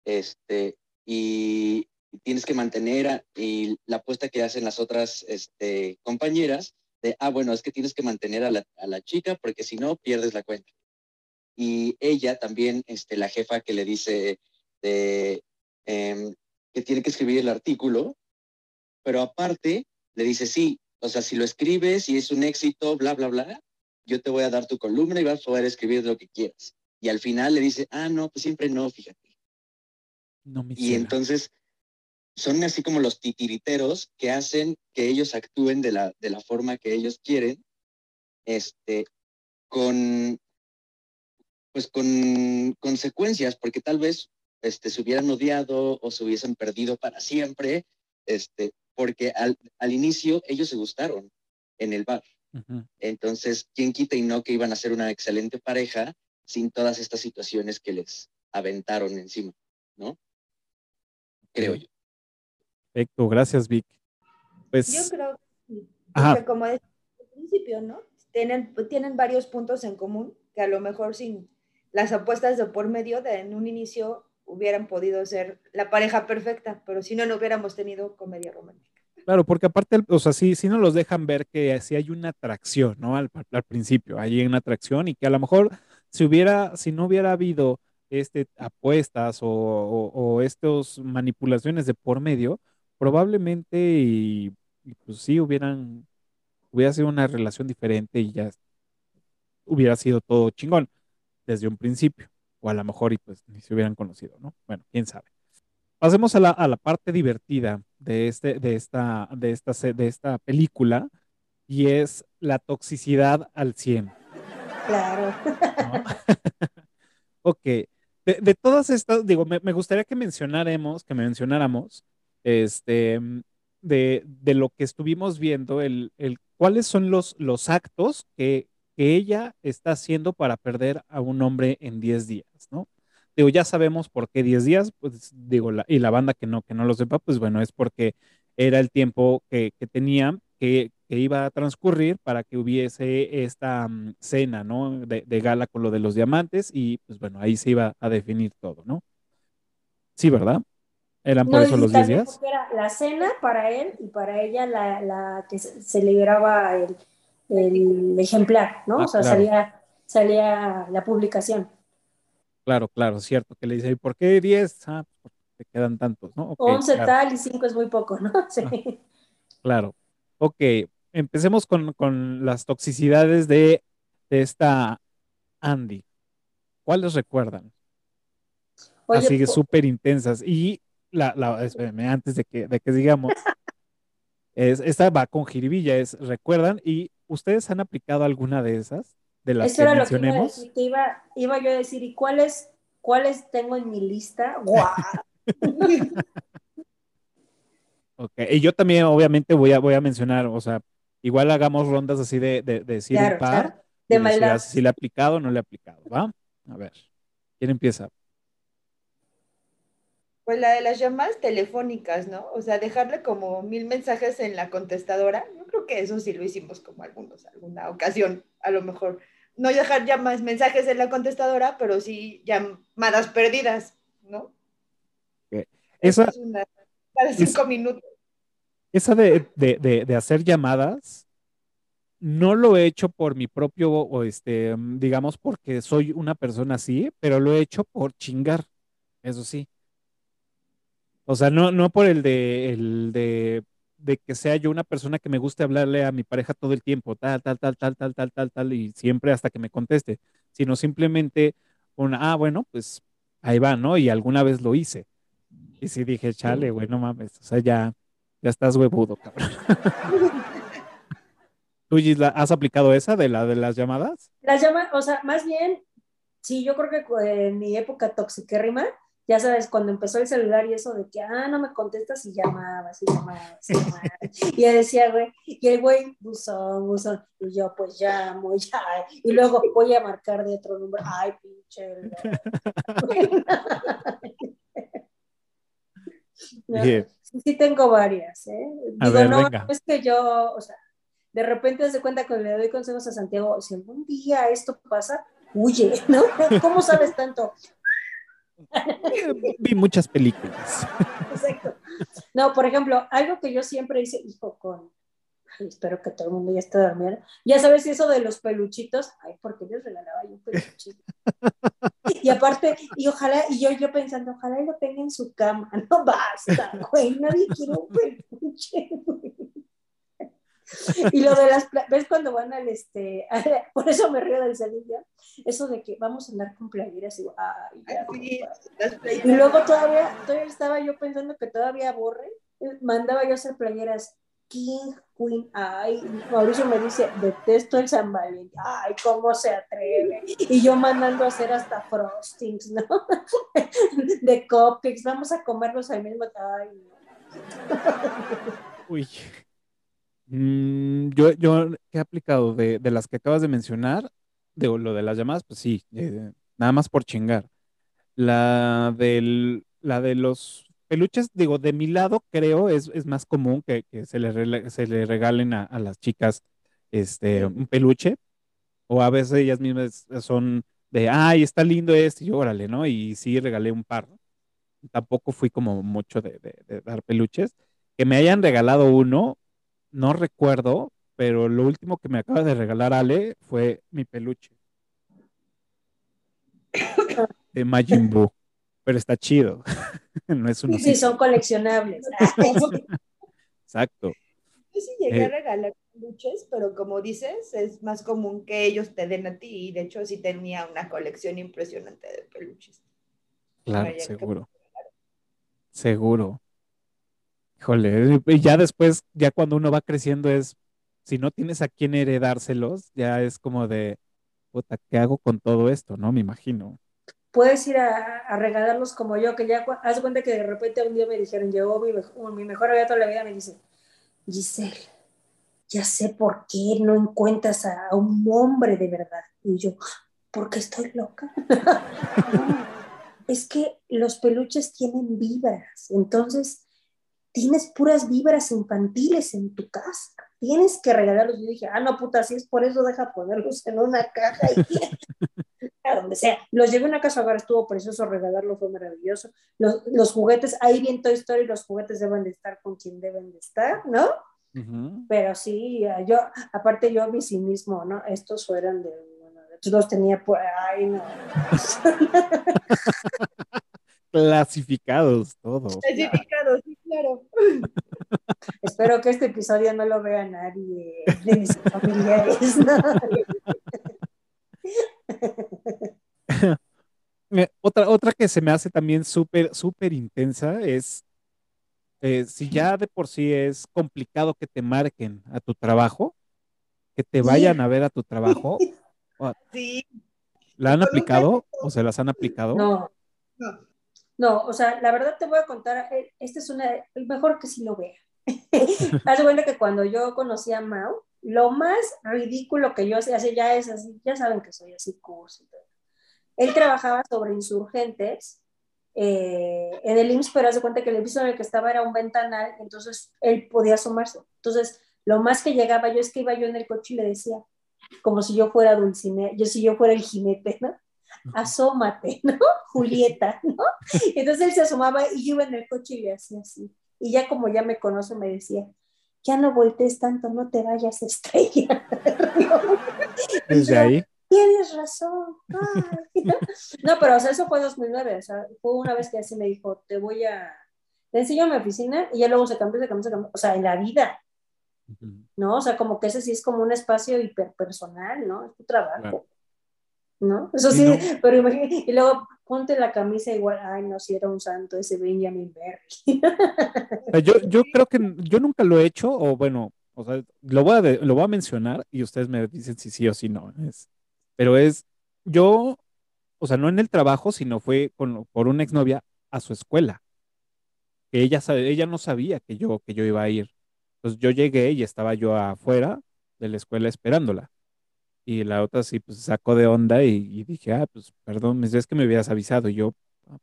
Speaker 4: este, y, tienes que mantener y la apuesta que hacen las otras este, compañeras de, ah, bueno, es que tienes que mantener a la, chica porque si no, pierdes la cuenta. Y ella también, este, la jefa que le dice de, em, que tiene que escribir el artículo, pero aparte le dice, sí, o sea, si lo escribes y es un éxito, bla, bla, bla, yo te voy a dar tu columna y vas a poder escribir lo que quieras. Y al final le dice, ah, no, pues siempre no, fíjate.
Speaker 1: No me
Speaker 4: y entonces son así como los titiriteros que hacen que ellos actúen de la, de la forma que ellos quieren, este, con, pues con consecuencias, porque tal vez este, se hubieran odiado o se hubiesen perdido para siempre, este, porque al, al inicio ellos se gustaron en el bar. Entonces, ¿quién quita y no que iban a ser una excelente pareja sin todas estas situaciones que les aventaron encima, ¿no? Creo yo.
Speaker 1: Perfecto, gracias Vic. Pues,
Speaker 2: yo creo que como decía al principio, ¿no? Tienen, tienen varios puntos en común que a lo mejor sin las apuestas de por medio de en un inicio hubieran podido ser la pareja perfecta, pero si no, no hubiéramos tenido comedia romántica.
Speaker 1: Claro, porque aparte, o sea, sí, sí nos los dejan ver que sí hay una atracción, ¿no? Al, al principio, hay una atracción y que a lo mejor si hubiera, si no hubiera habido este, apuestas o, o, estos manipulaciones de por medio, probablemente y, pues sí hubieran, hubiera sido una relación diferente y ya hubiera sido todo chingón desde un principio, o a lo mejor y pues ni se hubieran conocido, ¿no? Bueno, quién sabe. Pasemos a la, a la parte divertida de, este, de, esta, de, esta, de esta película y es la toxicidad al 100.
Speaker 3: Claro.
Speaker 1: ok. De, todas estas, digo, me, gustaría que mencionáramos, que mencionáramos, este, de, de, lo que estuvimos viendo, el, el, cuáles son los, los actos que, que ella está haciendo para perder a un hombre en 10 días, ¿no? Digo, ya sabemos por qué 10 días, pues digo, y la banda que no, que no lo sepa, pues bueno, es porque era el tiempo que, que tenía, que, iba a transcurrir para que hubiese esta mm, cena, ¿no? De, gala con lo de los diamantes y pues bueno, ahí se iba a definir todo, ¿no? Sí, ¿verdad? ¿Eran por eso los 10 días?
Speaker 3: Era la cena para él y para ella la, la que se liberaba el, el ejemplar, ¿no? Ah, o sea, salía, salía la publicación.
Speaker 1: Claro, claro, cierto, que le dice, ¿y por qué 10? Ah, pues porque te quedan tantos, ¿no?
Speaker 3: 11 tal y 5 es muy poco, ¿no? Sí.
Speaker 1: claro. Ok, empecemos con, las toxicidades de, esta Andy. ¿Cuáles recuerdan? Así que súper intensas. Y la, la antes de que, de que digamos, es, esta va con jiribilla, es, ¿recuerdan? ¿Y ustedes han aplicado alguna de esas? de las Eso que era mencionemos.
Speaker 3: Lo que iba, iba, yo a decir, ¿y cuáles, cuáles tengo en mi lista? ¡Guau!
Speaker 1: ok, y yo también obviamente voy a, voy a mencionar, o sea, igual hagamos rondas así de, de, decir un par. De maldad. Si le ha aplicado o no le ha aplicado, ¿va? A ver, ¿quién empieza?
Speaker 2: Pues la de las llamadas telefónicas, ¿no? O sea, dejarle como mil mensajes en la contestadora. Yo creo que eso sí lo hicimos como algunos, alguna ocasión, a lo mejor no dejar ya más mensajes en la contestadora, pero sí llamadas perdidas, ¿no?
Speaker 1: Esa, es
Speaker 2: una, cada cinco minutos.
Speaker 1: Esa de, de, de, hacer llamadas, no lo he hecho por mi propio, o este, digamos, porque soy una persona así, pero lo he hecho por chingar, eso sí. O sea, no, no por el de, el de de que sea yo una persona que me guste hablarle a mi pareja todo el tiempo, tal, tal, tal, tal, tal, tal, tal, tal, y siempre hasta que me conteste, sino simplemente una, ah, bueno, pues ahí va, ¿no? Y alguna vez lo hice. Y sí dije, chale, güey, no mames, o sea, ya, ya estás huevudo, cabrón. ¿Tú, Gisla, has aplicado esa de la de las llamadas?
Speaker 3: Las llamadas, o sea, más bien, sí, yo creo que en mi época toxiquérrima, ya sabes, cuando empezó el celular y eso de que, ah, no me contestas y llamabas y llamabas y llamabas. y decía, güey, y el güey, buzón, buzón, y yo, pues llamo, ya. Y luego voy a marcar de otro número, ay, pinche. sí, tengo varias, ¿eh? Digo, no, es que yo, o sea, de repente se cuenta que le doy consejos a Santiago, si algún día esto pasa, huye, ¿no? ¿Cómo sabes tanto?
Speaker 1: Vi muchas películas.
Speaker 3: Exacto. No, por ejemplo, algo que yo siempre hice, hijo, con. espero que todo el mundo ya esté durmiendo. Ya sabes, eso de los peluchitos. Ay, porque les regalaba yo un peluchito. Y aparte, y ojalá, y yo, yo pensando, ojalá lo tenga en su cama. No basta, güey, nadie quiere un peluche, y lo de las, ¿ves cuando van al, este, por eso me río del Sevilla, eso de que vamos a andar con playeras y, ay, y luego todavía, todavía estaba yo pensando que todavía borre, mandaba yo a hacer playeras King, Queen, ay, Mauricio me dice, detesto el San Valentín, ay, cómo se atreve, y yo mandando a hacer hasta frostings, ¿no? De cupcakes, vamos a comerlos al mismo, ay,
Speaker 1: Uy. Mm, yo, yo he aplicado de, las que acabas de mencionar, de lo de las llamadas, pues sí, eh, nada más por chingar. La del, la de los peluches, digo, de mi lado creo es, es más común que, se, le se le regalen a, las chicas este, un peluche, o a veces ellas mismas son de, ay, está lindo este, y órale, ¿no? Y sí regalé un par. Tampoco fui como mucho de dar peluches que me hayan regalado uno, no recuerdo, pero lo último que me acaba de regalar Ale fue mi peluche. De Majin Buu. Pero está chido. no es uno.
Speaker 3: Sí, son coleccionables.
Speaker 1: Exacto.
Speaker 2: Yo sí llegué a
Speaker 1: Eh.
Speaker 2: regalar peluches, pero como dices, es más común que ellos te den a ti. Y de hecho, sí tenía una colección impresionante de peluches.
Speaker 1: Claro, seguro. Seguro. Híjole, ya después, ya cuando uno va creciendo es, si no tienes a quién heredárselos, ya es como de, puta, ¿qué hago con todo esto? ¿No? Me imagino.
Speaker 3: Puedes ir a, regalarlos como yo, que ya haz cuenta que de repente un día me dijeron, llegó mi, mi mejor amiga toda la vida, me dice, Giselle, ya sé por qué no encuentras a, a un hombre de verdad. Y yo, porque estoy loca. Es que los peluches tienen vibras, entonces tienes puras vibras infantiles en tu casa. Tienes que regalarlos. Yo dije, ah, no, puta, si es por eso, deja ponerlos en una caja y a donde sea. Los llevé a una casa hogar, estuvo precioso regalarlo, fue maravilloso. Los, los juguetes, ahí bien Toy Story, los juguetes deben de estar con quien deben de estar, ¿no? Pero sí, yo, aparte yo vi sí mismo, ¿no? Estos fueron de, bueno, los tenía por, ay, no.
Speaker 1: Clasificados todos.
Speaker 2: Especificado, sí, claro.
Speaker 3: Espero que este episodio no lo vea nadie de mis familiares, ¿no?
Speaker 1: Otra, otra que se me hace también súper, súper intensa es, eh, si ya de por sí es complicado que te marquen a tu trabajo, que te vayan a ver a tu trabajo,
Speaker 2: Sí,
Speaker 1: ¿la han aplicado o se las han aplicado?
Speaker 3: No,
Speaker 2: no.
Speaker 3: No, o sea, la verdad te voy a contar, eh, esta es una, mejor que sí lo vea. Haz cuenta que cuando yo conocí a Mau, lo más ridículo que yo hacía ya es así, ya saben que soy así curso y todo. Él trabajaba sobre insurgentes eh, en el IMSS, pero haz de cuenta que el piso en el que estaba era un ventanal, entonces él podía asomarse. Entonces, lo más que llegaba yo es que iba yo en el coche y le decía, como si yo fuera Dulcinea, yo si yo fuera el jinete, ¿no? Asómate, ¿no? Julieta, ¿no? Entonces él se asomaba y yo iba en el coche y le hacía así. Y ya como ya me conoce, me decía, ya no voltees tanto, no te vayas estrella.
Speaker 1: Desde
Speaker 3: yo,
Speaker 1: ahí.
Speaker 3: Tienes razón. ay, ¿no? No, pero o sea, eso fue 2009, o sea, fue una vez que así me dijo, te voy a, te enseño a mi oficina y ya luego se cambió, se cambió, se cambió, o sea, en la vida. ¿no? O sea, como que ese sí es como un espacio hiperpersonal, ¿no? Es tu trabajo.
Speaker 1: Claro.
Speaker 3: ¿No? Eso
Speaker 1: Sí,
Speaker 3: pero imagínate, y luego ponte la camisa igual, ay, no, si era un santo ese Benjamin Berry.
Speaker 1: Yo, yo creo que yo nunca lo he hecho, o bueno, o sea, lo voy a, de- lo voy a mencionar y ustedes me dicen si sí o si no. Es, pero es, yo, o sea, no en el trabajo, sino fue con, por una exnovia a su escuela. Que ella, sabe- ella no sabía que yo, que yo iba a ir. Entonces yo llegué y estaba yo afuera de la escuela esperándola. Y la otra sí, pues sacó de onda y, y dije, ah, pues perdón, es que me habías avisado. Y yo, "Ah".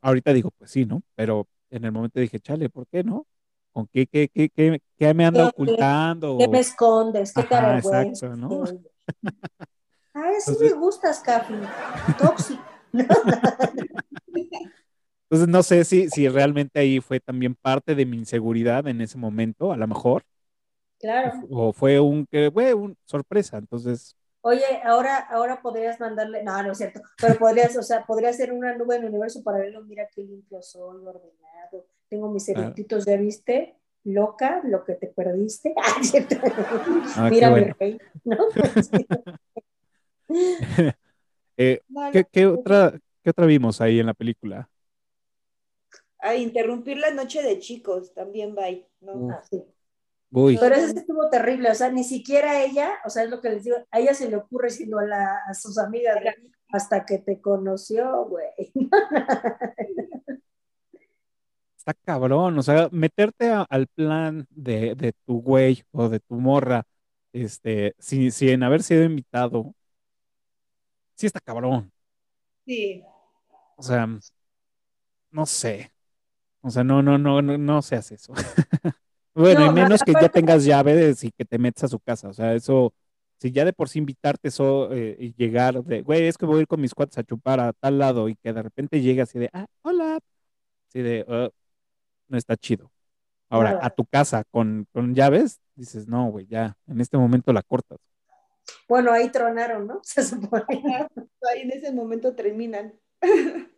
Speaker 1: ahorita digo, pues sí, ¿no? Pero en el momento dije, chale, ¿por qué no? ¿Con qué, qué, qué, qué, qué me anda
Speaker 3: ¿Qué-
Speaker 1: ocultando?
Speaker 3: ¿Qué me escondes? ¿Qué te
Speaker 1: Ajá,
Speaker 3: avergüenzas?
Speaker 1: exacto, ¿no?
Speaker 3: Ay, sí
Speaker 1: Entonces-
Speaker 3: me gustas, Cafi. Tóxico.
Speaker 1: Entonces no sé si, si realmente ahí fue también parte de mi inseguridad en ese momento, a lo mejor,
Speaker 3: Claro.
Speaker 1: o fue un, que fue un sorpresa. Entonces,
Speaker 3: Oye, ahora, ahora podrías mandarle, no, no es cierto, pero podrías, o sea, podría ser una nube en el universo para verlo, mira qué limpio soy, ordenado, tengo mis
Speaker 1: Claro.
Speaker 3: eructitos, ¿ya viste? Loca, lo que te perdiste. Ah, es cierto.
Speaker 1: Ah,
Speaker 3: mira mi
Speaker 1: bueno.
Speaker 3: rey, ¿no?
Speaker 1: eh,
Speaker 2: No,
Speaker 1: ¿qué, otra, ¿qué otra vimos ahí en la película?
Speaker 2: A interrumpir la noche de chicos, también va ahí, ¿no?
Speaker 3: Ah, sí.
Speaker 1: Uy,
Speaker 3: Pero ese sí estuvo terrible, o sea, ni siquiera ella, o sea, es lo que les digo, a ella se le ocurre sino a, la- a sus amigas, de, hasta que te conoció, güey.
Speaker 1: está cabrón, o sea, meterte a- al plan de, de tu güey o de tu morra, este, sin, sin haber sido invitado, sí está cabrón.
Speaker 2: Sí.
Speaker 1: O sea, no sé. O sea, no, no, no, no, no se hace eso. Bueno,
Speaker 3: No,
Speaker 1: y menos que ya tengas llaves y que te metas a su casa. O sea, eso, si ya de por sí invitarte eso eh, y llegar de, güey, es que voy a ir con mis cuates a chupar a tal lado y que de repente llega así de, ah, hola. Así de, "Ah, no está chido. Ahora,
Speaker 3: Nada.
Speaker 1: a tu casa con, con llaves, dices, no, güey, ya, en este momento la cortas.
Speaker 3: Bueno, ahí tronaron, ¿no? Se supone.
Speaker 2: Ahí en ese momento terminan.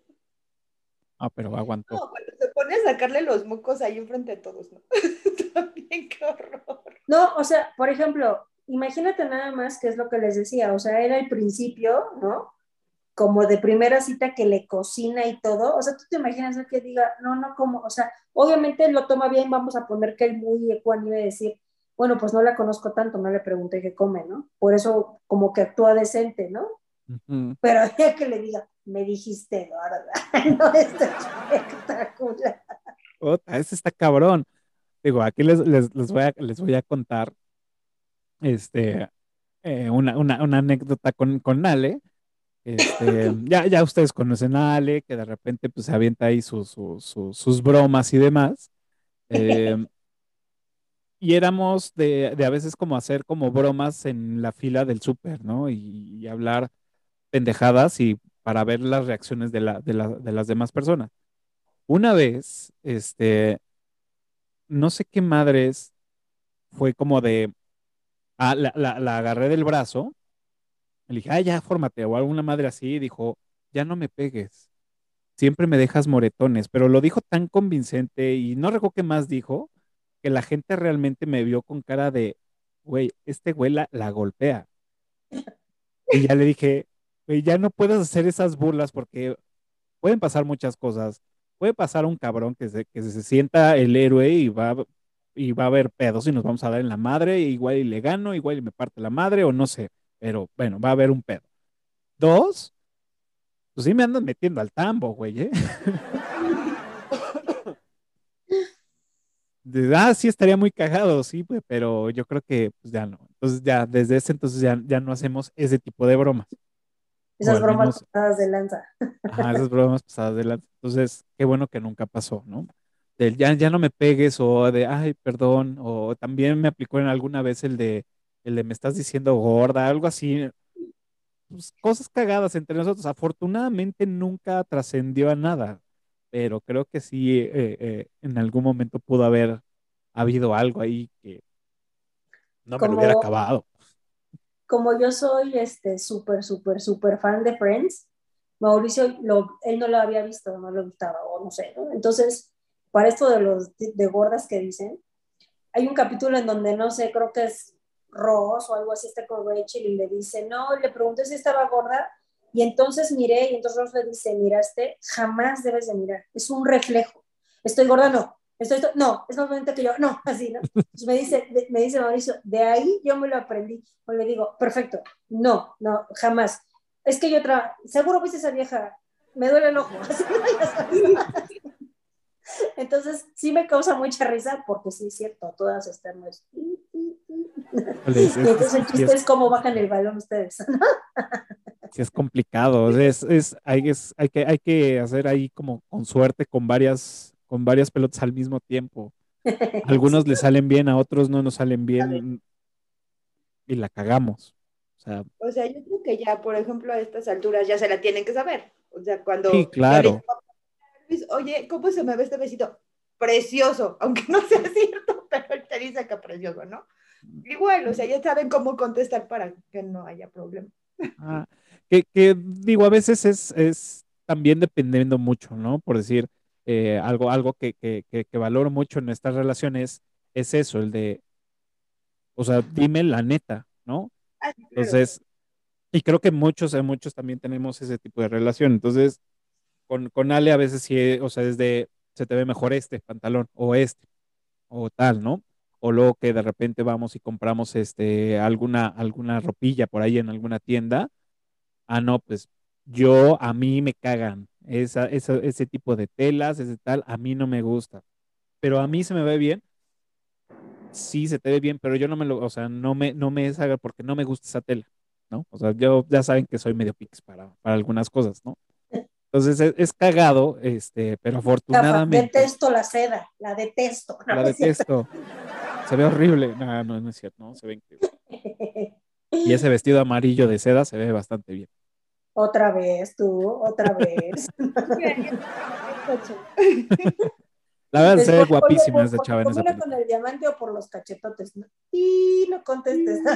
Speaker 1: Ah, pero aguantó.
Speaker 2: No, cuando se pone a sacarle los mocos ahí enfrente de todos, ¿no? También qué horror.
Speaker 3: No, o sea, por ejemplo, imagínate nada más que es lo que les decía, o sea, era el principio, ¿no? Como de primera cita que le cocina y todo, o sea, tú te imaginas el que diga, no, no, como, o sea, obviamente lo toma bien, vamos a poner que él muy ecuánime decir, bueno, pues no la conozco tanto, no le pregunté qué come, ¿no? Por eso como que actúa decente, ¿no? Pero ya que le diga, me dijiste, ¿verdad? No, está espectacular.
Speaker 1: Ota, ese está cabrón. Digo, aquí les, les, les voy, a, les voy a contar este, eh, una, una, una anécdota con, con Ale. Este, ya, ya ustedes conocen a Ale, que de repente pues, se avienta ahí sus, sus, sus, sus bromas y demás. Eh, y éramos de, de a veces como hacer como bromas en la fila del súper, ¿no? Y, y hablar pendejadas y para ver las reacciones de, la, de, la, de las demás personas. Una vez, este, no sé qué madres fue como de, ah, la, la, agarré del brazo, le dije, ah, ya, fórmate, o alguna madre así, dijo, ya no me pegues, siempre me dejas moretones, pero lo dijo tan convincente y no recuerdo qué más dijo, que la gente realmente me vio con cara de, güey, este güey la, la golpea. Y ya le dije, güey, ya no puedes hacer esas burlas porque pueden pasar muchas cosas. Puede pasar un cabrón que se, que se sienta el héroe y va, y va a haber pedos y nos vamos a dar en la madre, igual y le gano, igual y me parte la madre o no sé, pero bueno, va a haber un pedo. Dos, pues sí me andan metiendo al tambo, güey, ¿eh? Ah, sí, estaría muy cagado, sí, pues, pero yo creo que pues, ya no. Entonces ya, desde ese entonces ya, ya no hacemos ese tipo de bromas.
Speaker 3: Esas bromas
Speaker 1: menos-
Speaker 3: pasadas de lanza.
Speaker 1: Ajá, esas bromas pasadas de lanza. Entonces, qué bueno que nunca pasó, ¿no? Del ya, ya no me pegues o de, ay, perdón, o también me aplicó en alguna vez el de, el de me estás diciendo gorda, algo así. Pues, cosas cagadas entre nosotros. Afortunadamente nunca trascendió a nada, pero creo que sí, eh, eh, en algún momento pudo haber habido algo ahí que no me lo hubiera acabado.
Speaker 3: Como yo soy este súper, súper, súper fan de Friends, Mauricio, lo, él no lo había visto, no le gustaba, o no sé, ¿no? Entonces, para esto de los de gordas que dicen, hay un capítulo en donde, no sé, creo que es Ross o algo así, está con Rachel y le dice, no, le pregunté si estaba gorda, y entonces miré, y entonces Ross le dice, miraste, jamás debes de mirar, es un reflejo, estoy gorda, no, estoy, no, es normalmente que yo, no, así, ¿no? Entonces me dice, me dice Mauricio, de ahí yo me lo aprendí. O le digo, perfecto, no, no, jamás. Es que yo otra, seguro viste esa vieja, me duele el ojo. Entonces sí me causa mucha risa porque sí es cierto, todas están muy...
Speaker 1: Híjole, es-
Speaker 3: Y entonces el chiste es cómo bajan el balón ustedes.
Speaker 1: Sí, es complicado. Es, es, hay, es- hay, que, hay que hacer ahí como con suerte con varias, con varias pelotas al mismo tiempo. Algunos le salen bien, a otros no nos salen bien y la cagamos. O sea,
Speaker 2: O sea, yo creo que ya, por ejemplo, a estas alturas ya se la tienen que saber. O sea, cuando
Speaker 1: Sí, claro.
Speaker 2: digo, oye, ¿cómo se me ve este besito? Precioso, aunque no sea cierto, pero él te dice que precioso, ¿no? Igual, o sea, ya saben cómo contestar para que no haya problema.
Speaker 1: ah, que, que digo, a veces es, es también dependiendo mucho, ¿no? Por decir, eh, algo, algo que, que, que, que valoro mucho en estas relaciones es eso, el de, o sea, dime la neta, ¿no?
Speaker 2: Ah.
Speaker 1: Entonces, y creo que muchos, eh, muchos también tenemos ese tipo de relación. Entonces, con, con Ale a veces sí, o sea, desde se te ve mejor este pantalón o este o tal, ¿no? O luego que de repente vamos y compramos este alguna alguna ropilla por ahí en alguna tienda. Ah, no, pues yo a mí me cagan esa, esa- ese tipo de telas, ese tal, a mí no me gusta. Pero a mí se me ve bien. Sí, se te ve bien, pero yo no me lo, o sea, no me, no me es aga- porque no me gusta esa tela, ¿no? O sea, yo ya saben que soy medio pix para, para algunas cosas, ¿no? Entonces es, es cagado, este, pero afortunadamente
Speaker 3: detesto la seda, la detesto.
Speaker 1: la detesto. Se ve horrible. No, no, no es cierto, no, se ve increíble. Y ese vestido amarillo de seda se ve bastante bien.
Speaker 3: Otra vez tú, otra vez.
Speaker 1: La verdad,
Speaker 3: Es
Speaker 1: se ve guapísima esa chava en esa película.
Speaker 3: con el diamante o por los cachetotes? No, y no contestes.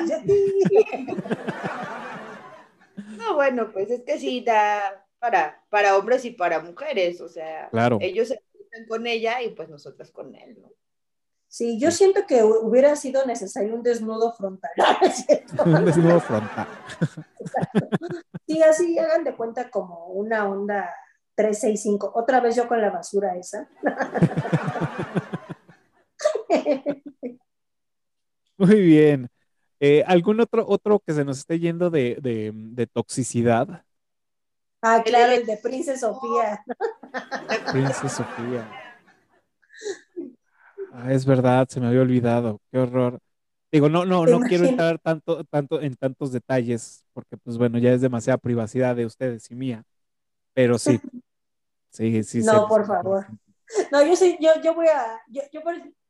Speaker 2: No, bueno, pues es que sí da para, para hombres y para mujeres, o sea,
Speaker 1: Claro.
Speaker 2: ellos se con ella y pues nosotras con él, ¿no?
Speaker 3: Sí, yo siento que hu- hubiera sido necesario un desnudo frontal. ¿no es cierto?
Speaker 1: Un desnudo frontal.
Speaker 3: Sí, así hagan de cuenta como una onda 365. Otra vez yo con la basura esa.
Speaker 1: Muy bien. Eh, ¿Algún otro, otro que se nos esté yendo de, de, de toxicidad?
Speaker 3: Ah, claro, el de Princesa Sofía.
Speaker 1: Princesa Sofía. Ah, es verdad, se me había olvidado. Qué horror. Digo, no, no,
Speaker 3: ¿Te
Speaker 1: no quiero entrar tanto, tanto en tantos detalles, porque pues bueno, ya es demasiada privacidad de ustedes y mía. Pero sí. Sí, sí.
Speaker 3: No, por favor. No, yo sí, yo, yo voy a, yo, yo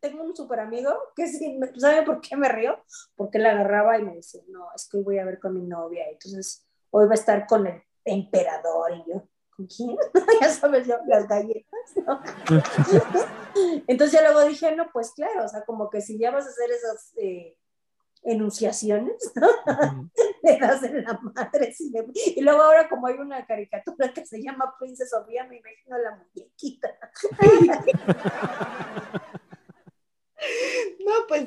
Speaker 3: tengo un super amigo que sí, ¿sabe por qué me río? Porque él agarraba y me decía, no, es que hoy voy a ver con mi novia, entonces hoy va a estar con el emperador y yo, ¿con quién? ya sabes, las galletas, ¿no? Entonces ya luego dije, no, pues claro, o sea, como que si ya vas a hacer esas eh, enunciaciones, ¿no? Le das en la madre. le- Y luego ahora como hay una caricatura que se llama Princesa Sofía, me imagino la muñequita.
Speaker 2: No, pues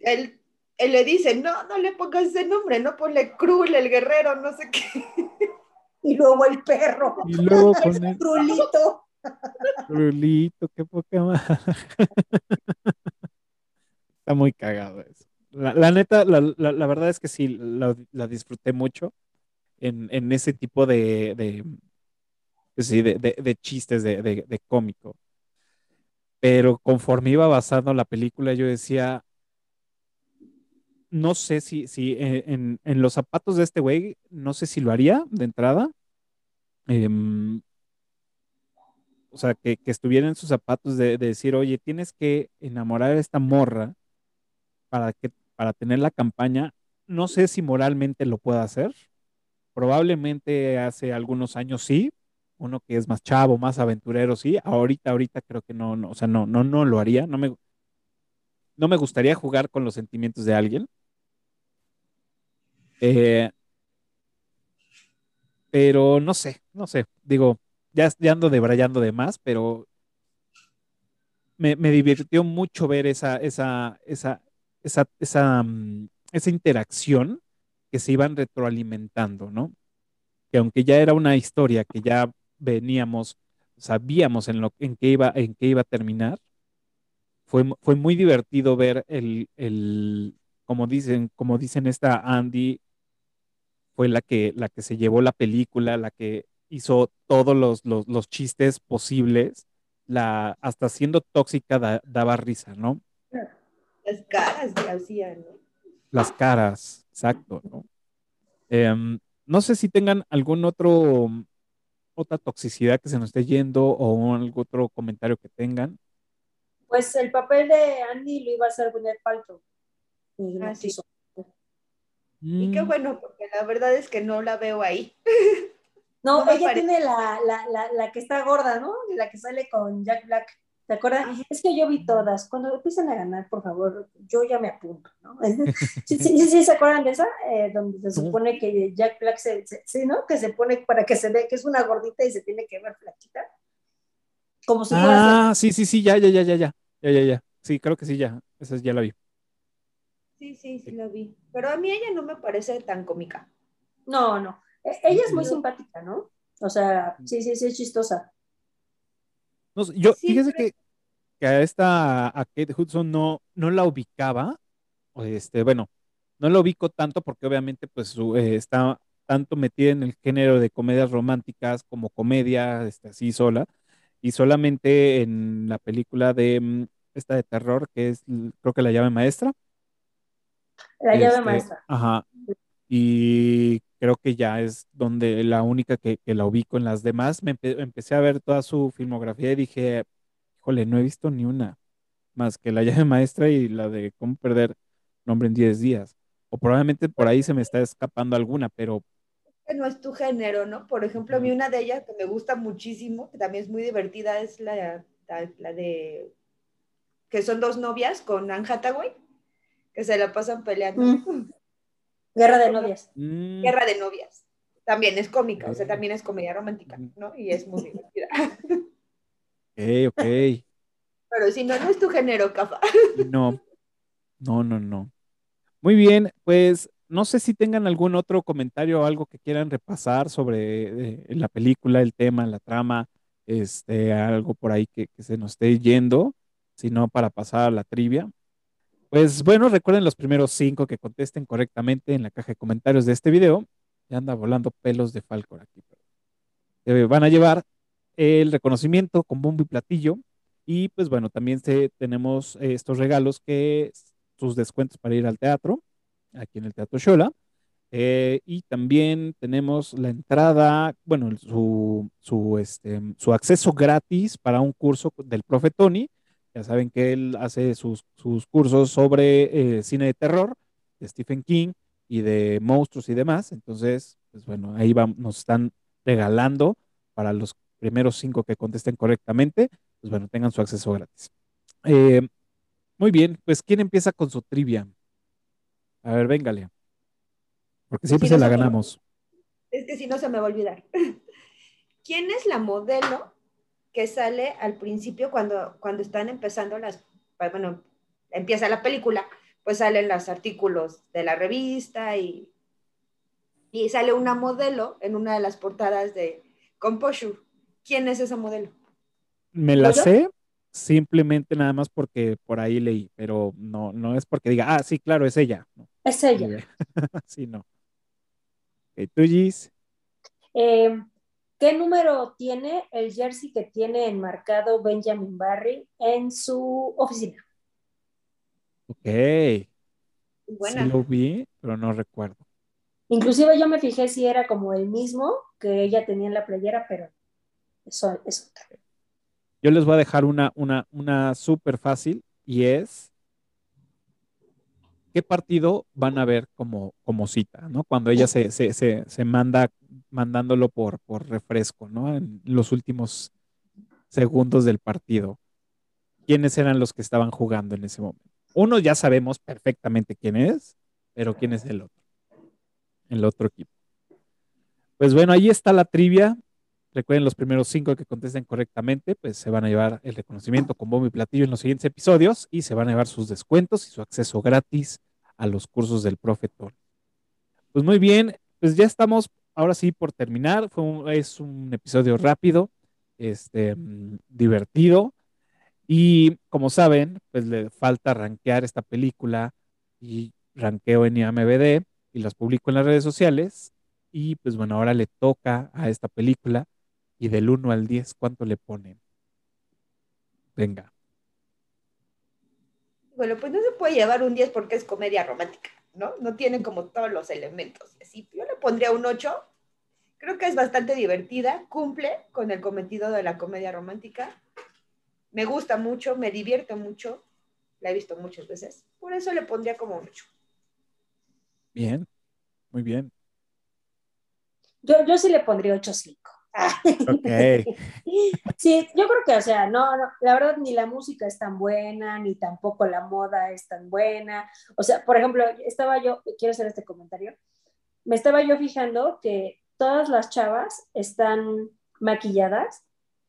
Speaker 2: él, él le dice, no, no le pongas ese nombre, no ponle Krul, el guerrero, no sé qué.
Speaker 3: Y luego el perro,
Speaker 1: Y luego con el
Speaker 3: Trulito.
Speaker 1: Rulito, qué poca madre. Está muy cagado eso. La, la neta, la, la- la verdad es que sí, la, disfruté mucho en, en ese tipo de, de, pues de, de- de chistes de cómico. Pero conforme iba avanzando la película, yo decía, no sé si, si en, en- en los zapatos de este güey, no sé si lo haría de entrada. Em, o sea, que, que estuviera en sus zapatos de, de decir, oye, tienes que enamorar a esta morra para, que, para tener la campaña. No sé si moralmente lo pueda hacer. Probablemente hace algunos años sí. Uno que es más chavo, más aventurero, sí. Ahorita, ahorita creo que no, no, o sea, no, no, no lo haría. No me, no me gustaría jugar con los sentimientos de alguien. Eh, pero no sé, no sé. Digo, ya, ya ando debrayando de más, pero me, me divirtió mucho ver esa, esa, esa, esa, esa, mm, esa interacción que se iban retroalimentando, ¿no? Que aunque ya era una historia que ya veníamos, sabíamos en lo en qué iba, en qué iba a terminar, fue, fue muy divertido ver el, el, como dicen, como dicen esta Andy, fue la que, la que se llevó la película, la que hizo todos los, los, los chistes posibles, la, hasta siendo tóxica da- daba risa, ¿no?
Speaker 2: Las caras que hacían, ¿no?
Speaker 1: Las caras, exacto, ¿no? Em, no sé si tengan algún otro, otra toxicidad que se nos esté yendo o algún otro comentario que tengan.
Speaker 3: Pues el papel de Andy lo iba a hacer Gwyneth Paltrow. Y no
Speaker 2: Ah, sí.
Speaker 3: quiso.
Speaker 2: Y qué
Speaker 1: mm.
Speaker 2: bueno, porque la verdad es que no la veo ahí.
Speaker 3: No, ella tiene la, la, la, la, que está gorda, ¿no? La que sale con Jack Black. ¿Te acuerdas? Es que yo vi todas. Cuando empiezan a ganar, por favor, yo ya me apunto, ¿no? ¿Sí, sí, sí se acuerdan de esa? Eh, donde se supone que Jack Black se, sí, ¿no? Que se pone para que se vea que es una gordita y se tiene que ver flaquita. Como si
Speaker 1: Ah, sí, sí, sí, ya, ya, ya, ya, ya. Ya, ya, ya. Sí, creo que sí, ya. Esa ya la vi.
Speaker 2: Sí, sí, sí la vi. Pero a mí ella no me parece tan cómica.
Speaker 3: No, no. E- Ella es muy simpática, ¿no? O sea, sí, sí, sí, es chistosa.
Speaker 1: No yo,
Speaker 2: Sí,
Speaker 1: fíjese
Speaker 2: pero-
Speaker 1: que, que a esta, a Kate Hudson no, no la ubicaba. Este, bueno, no la ubico tanto porque obviamente pues su- eh, está tanto metida en el género de comedias románticas como comedia, este, así sola, y solamente en la película de mm, esta de terror que es, creo que la llave maestra.
Speaker 3: La llave
Speaker 1: Este,
Speaker 3: maestra.
Speaker 1: Ajá. Y creo que ya es donde la única que, que la ubico en las demás. Me empe- empecé a ver toda su filmografía y dije, híjole, no he visto ni una más que la llave maestra y la de cómo perder nombre en 10 días. O probablemente por ahí se me está escapando alguna, pero
Speaker 2: no es tu género, ¿no? Por ejemplo, a mí una de ellas que me gusta muchísimo, que también es muy divertida, es la, la, de que son dos novias con Anne Hathaway, que se la pasan peleando.
Speaker 3: Mm. Guerra de novias.
Speaker 1: Mm,
Speaker 2: Guerra de novias. También es cómica, o sea, también es comedia romántica, ¿no? Y es muy divertida.
Speaker 1: ok, ok.
Speaker 2: Pero si no, no es tu género, Cafa.
Speaker 1: No, no, no, no. Muy bien, pues no sé si tengan algún otro comentario o algo que quieran repasar sobre eh, la película, el tema, la trama, este, algo por ahí que, que se nos esté yendo, sino para pasar a la trivia. Pues bueno, recuerden los primeros cinco que contesten correctamente en la caja de comentarios de este video. Ya anda volando pelos de Falcor aquí. Van a llevar el reconocimiento con bombo y platillo. Y pues bueno, también tenemos eh, estos regalos que sus descuentos para ir al teatro, aquí en el Teatro Shola. Eh, y también tenemos la entrada, bueno, su, su, este, su acceso gratis para un curso del profe Tony. Ya saben que él hace sus, sus cursos sobre eh, cine de terror, de Stephen King y de monstruos y demás. Entonces, pues bueno, ahí nos están regalando para los primeros cinco que contesten correctamente, pues bueno, tengan su acceso gratis. Eh, muy bien, pues ¿quién empieza con su trivia? A ver, véngale. Porque siempre
Speaker 2: Sí,
Speaker 1: se la ganamos.
Speaker 2: Es que si no se me va a olvidar. ¿Quién es la modelo que sale al principio cuando, cuando están empezando las, bueno, empieza la película, pues salen los artículos de la revista y, y sale una modelo en una de las portadas de Composure. ¿Quién es esa modelo?
Speaker 1: Me la sé simplemente nada más porque por ahí leí, pero no, no es porque diga, ah, sí, claro, es ella. No,
Speaker 3: Es ella.
Speaker 1: sí, no. Ok, tú, Gis.
Speaker 3: Eh, ¿Qué número tiene el jersey que tiene enmarcado Benjamin Barry en su oficina?
Speaker 1: Ok, sí lo vi, pero no recuerdo.
Speaker 3: Inclusive yo me fijé si era como el mismo que ella tenía en la playera, pero eso es otra.
Speaker 1: Yo les voy a dejar una, una, una súper fácil y es qué partido van a ver como, como cita, ¿no? Cuando ella se, se, se, se manda mandándolo por, por refresco, ¿no? En los últimos segundos del partido. ¿Quiénes eran los que estaban jugando en ese momento? Uno ya sabemos perfectamente quién es, pero quién es el otro. El otro equipo. Pues bueno, ahí está la trivia. Recuerden los primeros cinco que contesten correctamente, pues se van a llevar el reconocimiento con bombo y platillo en los siguientes episodios y se van a llevar sus descuentos y su acceso gratis a los cursos del profe. Pues muy bien, pues ya estamos ahora sí por terminar. Fue es un episodio rápido, este, divertido y como saben, pues le falta rankear esta película y ranqueo en IMBD y las publico en las redes sociales y pues bueno, ahora le toca a esta película y del 1 al 10, ¿cuánto le ponen? Venga.
Speaker 2: Bueno, pues no se puede llevar un 10 porque es comedia romántica, ¿no? No tiene como todos los elementos. Así, yo le pondría un 8. Creo que es bastante divertida, cumple con el cometido de la comedia romántica. Me gusta mucho, me divierte mucho. La he visto muchas veces. Por eso le pondría como un 8.
Speaker 1: Bien, muy bien.
Speaker 3: Yo, yo sí le pondría 8.5.
Speaker 1: Ok.
Speaker 3: Sí, yo creo que, o sea, no, no, la verdad ni la música es tan buena, ni tampoco la moda es tan buena. O sea, por ejemplo, estaba yo, quiero hacer este comentario, me estaba yo fijando que todas las chavas están maquilladas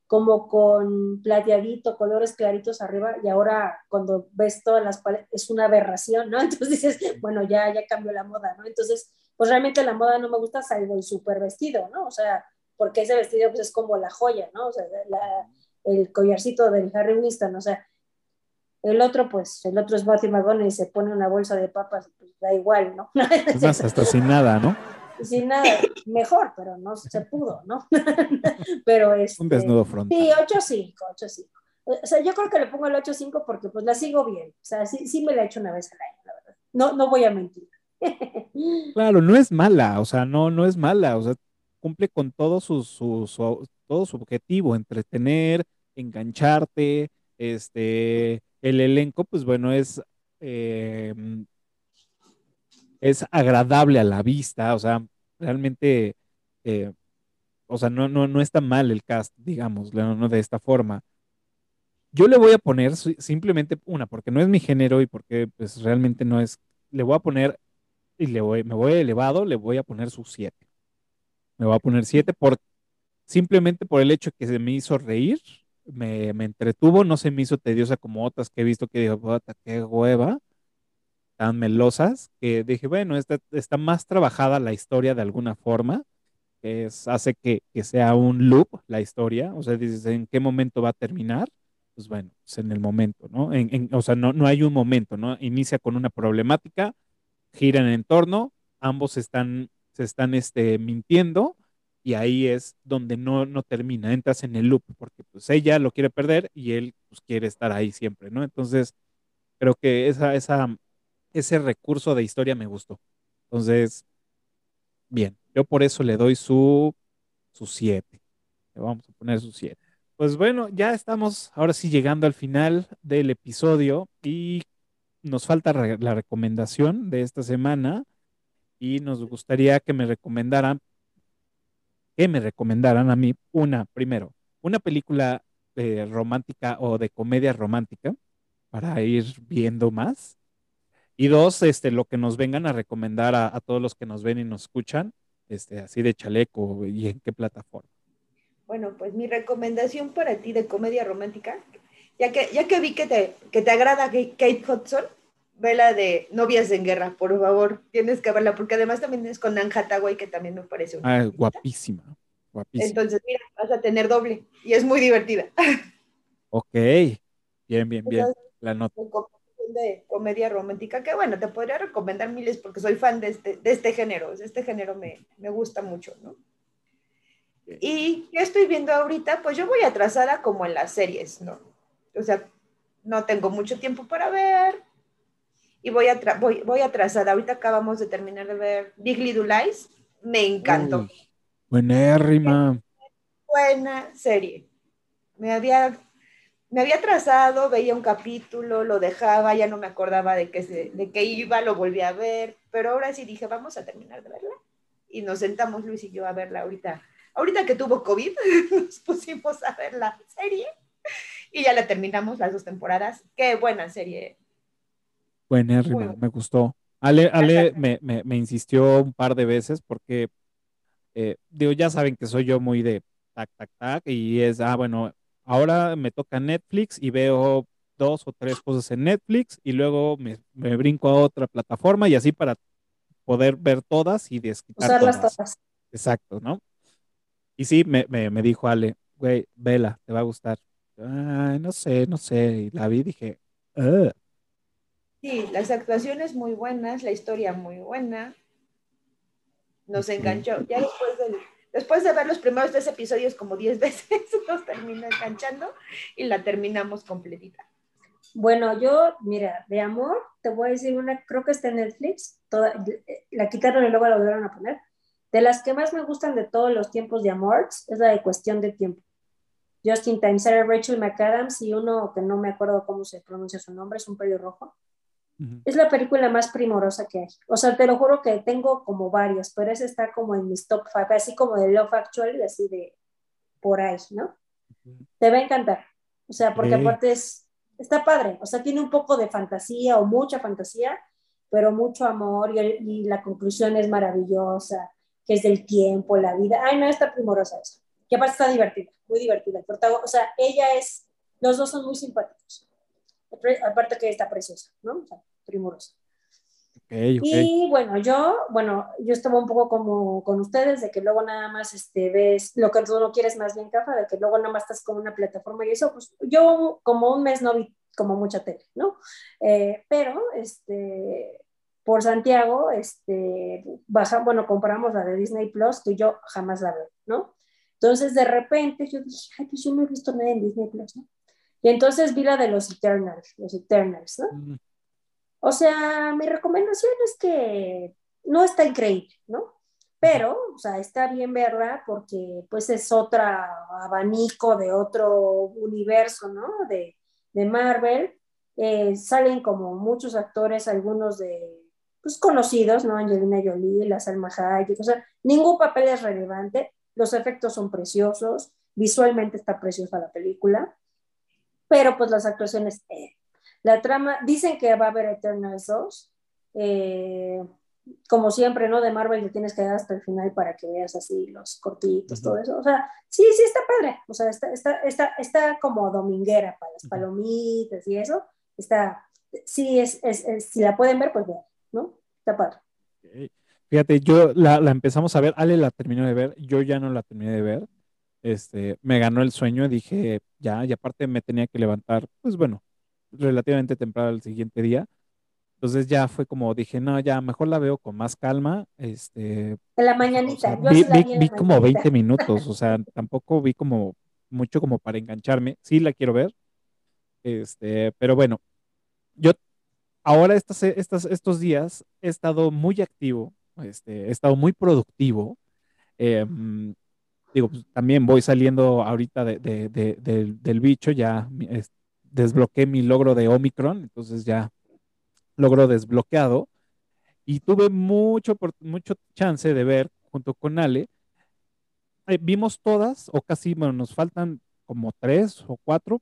Speaker 3: como con plateadito, colores claritos arriba, y ahora cuando ves todas las paletas es una aberración, ¿no? Entonces dices, bueno, ya, ya cambió la moda, ¿no? Entonces, pues realmente la moda no me gusta salvo el súper vestido, ¿no? O sea, porque ese vestido pues es como la joya, ¿no? O sea, la- el collarcito del Harry Winston, o sea, el otro pues, el otro es Matthew McConaughey y se pone una bolsa de papas, pues da igual, ¿no?
Speaker 1: Es más, hasta sin nada, ¿no?
Speaker 3: Sin nada, mejor, pero no se pudo, ¿no? pero este,
Speaker 1: Un desnudo frontal.
Speaker 3: Sí, 8-5, 8-5. O sea, yo creo que le pongo el 8-5 porque pues la sigo bien. O sea, sí, sí me la he hecho una vez al año, la verdad. No, no voy a mentir.
Speaker 1: Claro, no es mala, o sea, no, no es mala, o sea, cumple con todo su, su, su- todo su objetivo, entretener, engancharte, este, el elenco, pues bueno, es, eh, es agradable a la vista, o sea, realmente, eh, o sea, no, no, no está mal el cast, digamos, no, no de esta forma. Yo le voy a poner simplemente una, porque no es mi género y porque pues realmente no es, le voy a poner, y le voy, me voy elevado, le voy a poner su 7. Me voy a poner 7 por, simplemente por el hecho que se me hizo reír, me, entretuvo, no se me hizo tediosa como otras que he visto que digo, qué hueva, tan melosas, que dije, bueno, está, está más trabajada la historia de alguna forma, que es, hace que, sea un loop la historia, o sea, dices, ¿en qué momento va a terminar? Pues bueno, pues en el momento, ¿no? En, o sea, no, no hay un momento, ¿no? Inicia con una problemática, gira en el entorno, ambos están, se están este, mintiendo, y ahí es donde no, no termina, entras en el loop, porque pues ella lo quiere perder y él pues quiere estar ahí siempre, ¿no? Entonces, creo que esa, esa, ese recurso de historia me gustó. Entonces, bien, yo por eso le doy su 7. le vamos a poner su 7. Pues bueno, ya estamos ahora sí llegando al final del episodio y nos falta la recomendación de esta semana y nos gustaría que me recomendaran que me recomendaran a mí una, primero, una película eh, romántica o de comedia romántica para ir viendo más. Y dos, este, lo que nos vengan a recomendar a, todos los que nos ven y nos escuchan, este, así de chaleco y en qué plataforma.
Speaker 2: Bueno, pues mi recomendación para ti de comedia romántica, ya que, ya que vi que te, que te agrada Kate Hudson, ve la de Novias en Guerra, por favor, tienes que verla, porque además también es con Anne Hathaway, que también me parece
Speaker 1: una. Ah, guapísima, guapísima.
Speaker 2: Entonces, mira, vas a tener doble y es muy divertida.
Speaker 1: Ok, bien, bien, bien. la nota.
Speaker 2: De comedia romántica, que bueno, te podría recomendar miles porque soy fan de este, de este género, este género me, me gusta mucho, ¿no? Y ¿qué estoy viendo ahorita? Pues yo voy atrasada como en las series, ¿no? O sea, no tengo mucho tiempo para ver, y voy, a voy, voy atrasada. Ahorita acabamos de terminar de ver Big Little Lies. Me encantó.
Speaker 1: Buena rima.
Speaker 2: Buena serie. Me había, me había atrasado, veía un capítulo, lo dejaba, ya no me acordaba de qué, se, de qué iba, lo volví a ver, pero ahora sí dije, vamos a terminar de verla. Y nos sentamos Luis y yo a verla ahorita. Ahorita que tuvo COVID, nos pusimos a ver la serie y ya la terminamos las dos temporadas. Qué buena serie
Speaker 1: Buenérrima, me gustó. Ale, Ale me, me, insistió un par de veces porque, eh, digo, ya saben que soy yo muy de tac, tac, tac, y es, ah, bueno, ahora me toca Netflix y veo dos o tres cosas en Netflix y luego me, brinco a otra plataforma y así para poder ver todas y desquitar
Speaker 3: Usarlas todas.
Speaker 1: Exacto, ¿no? Y sí, me, me, dijo Ale, güey, vela, te va a gustar. Ay, no sé, no sé. Y la vi y dije, Ugh.
Speaker 2: Sí, las actuaciones muy buenas, la historia muy buena. Nos enganchó. Ya después, después de ver los primeros tres episodios como diez veces, nos termina enganchando y la terminamos completita.
Speaker 3: Bueno, yo, mira, de amor, te voy a decir una, creo que está en Netflix, toda, la quitaron y luego la volvieron a poner. De las que más me gustan de todos los tiempos de amor es la de cuestión de tiempo. Justin Time, Sarah Rachel McAdams y uno que no me acuerdo cómo se pronuncia su nombre, es un pello rojo. Es la película más primorosa que hay. O sea, te lo juro que tengo como varias, pero esa está como en mis top five, así como de Love Actual, así de por ahí, ¿no? Te va a encantar. O sea, porque aparte es, está padre. O sea, tiene un poco de fantasía o mucha fantasía, pero mucho amor y, la conclusión es maravillosa, que es del tiempo, la vida. Ay, no, está primorosa eso. Que aparte está divertida, muy divertida. O sea, ella es, los dos son muy simpáticos aparte que está preciosa, ¿no? O sea, primorosa. Y bueno, yo, bueno, yo estaba un poco como con ustedes, de que luego nada más este, ves lo que tú no quieres más bien, Cafa, de que luego nada más estás con una plataforma y eso, pues yo como un mes no vi como mucha tele, ¿no? Eh, pero, este, por Santiago, este, baja, bueno, comparamos la de Disney Plus, que yo jamás la veo, ¿no? Entonces, de repente, yo dije, ay, pues yo no he visto nada en Disney Plus, ¿no? Y entonces vi la de los Eternals, los Eternals, ¿no? O sea, mi recomendación es que no está increíble, ¿no? Pero, o sea, está bien verla porque pues es otro abanico de otro universo, ¿no? De, de Marvel. Eh, salen como muchos actores, algunos de, pues conocidos, ¿no? Angelina Jolie, la Salma Hayek, o sea, ningún papel es relevante, los efectos son preciosos, visualmente está preciosa la película, pero pues las actuaciones, eh. la trama, dicen que va a haber Eternals 2, eh, como siempre, ¿no? De Marvel le tienes que dar hasta el final para que veas así los cortitos, todo eso. O sea, sí, sí está padre. O sea, está, está, está, está como dominguera para las palomitas y eso. Está, sí, es, es, si la pueden ver, pues vean, ¿no? Está padre.
Speaker 1: Fíjate, yo la, la, empezamos a ver, Ale la terminó de ver, yo ya no la terminé de ver. Este, me ganó el sueño, dije, ya, y aparte me tenía que levantar, pues bueno, relativamente temprano el siguiente día entonces ya fue como dije, no, ya mejor la veo con más calma. Este,
Speaker 3: en la mañanita.
Speaker 1: vi, como 20 minutos, o sea, tampoco vi como mucho como para engancharme. Sí la quiero ver. Este, pero bueno, yo ahora estas, estas, estos días he estado muy activo, este, he estado muy productivo. Em, digo, pues, también voy saliendo ahorita de, del, del bicho, ya desbloqueé mi logro de Omicron, entonces ya logro desbloqueado y tuve mucho, mucho chance de ver junto con Ale. Eh, vimos todas, o casi, bueno, nos faltan como tres o cuatro,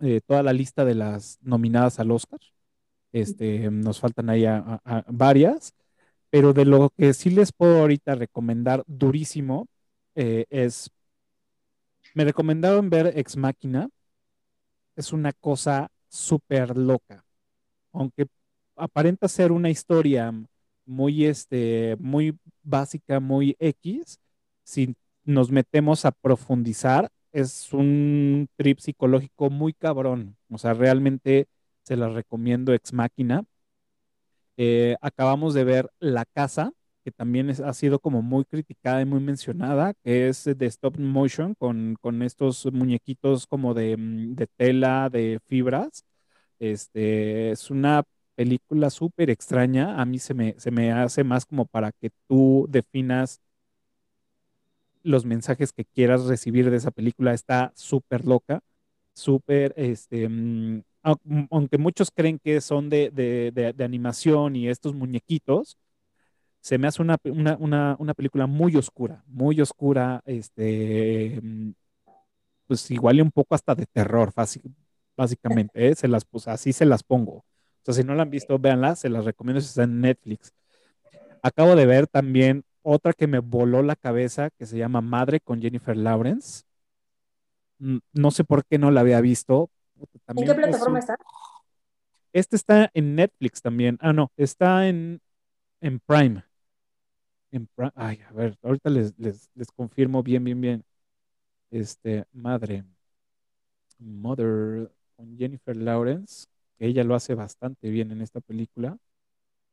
Speaker 1: eh, toda la lista de las nominadas al Oscar. Este, nos faltan ahí varias, pero de lo que sí les puedo ahorita recomendar durísimo eh, es, me recomendaron ver Ex Máquina, es una cosa súper loca, aunque aparenta ser una historia muy, este, muy básica, muy X, si nos metemos a profundizar, es un trip psicológico muy cabrón. O sea, realmente se las recomiendo ex máquina. Eh, acabamos de ver La Casa, que también ha sido como muy criticada y muy mencionada, que es de stop motion con, con estos muñequitos como de, mm, de, tela, de fibras. Este, es una película súper extraña. A mí se me, se me hace más como para que tú definas los mensajes que quieras recibir de esa película. Está súper loca, súper, este, mm, aunque muchos creen que son de, de, animación y estos muñequitos, se me hace una, una, una, película muy oscura, muy oscura, este, mm, pues igual y un poco hasta de terror, básicamente, ¿eh? se las, pues así se las pongo. O sea, si no la han visto, véanla, se las recomiendo si está en Netflix. Acabo de ver también otra que me voló la cabeza que se llama Madre con Jennifer Lawrence. No sé por qué no la había visto.
Speaker 3: ¿En qué plataforma está?
Speaker 1: Este está en Netflix también. Ah, no, está en, en Prime. En Ay, a ver, ahorita les, les, les confirmo bien, bien, bien. Este, Madre. Mother con Jennifer Lawrence ella lo hace bastante bien en esta película.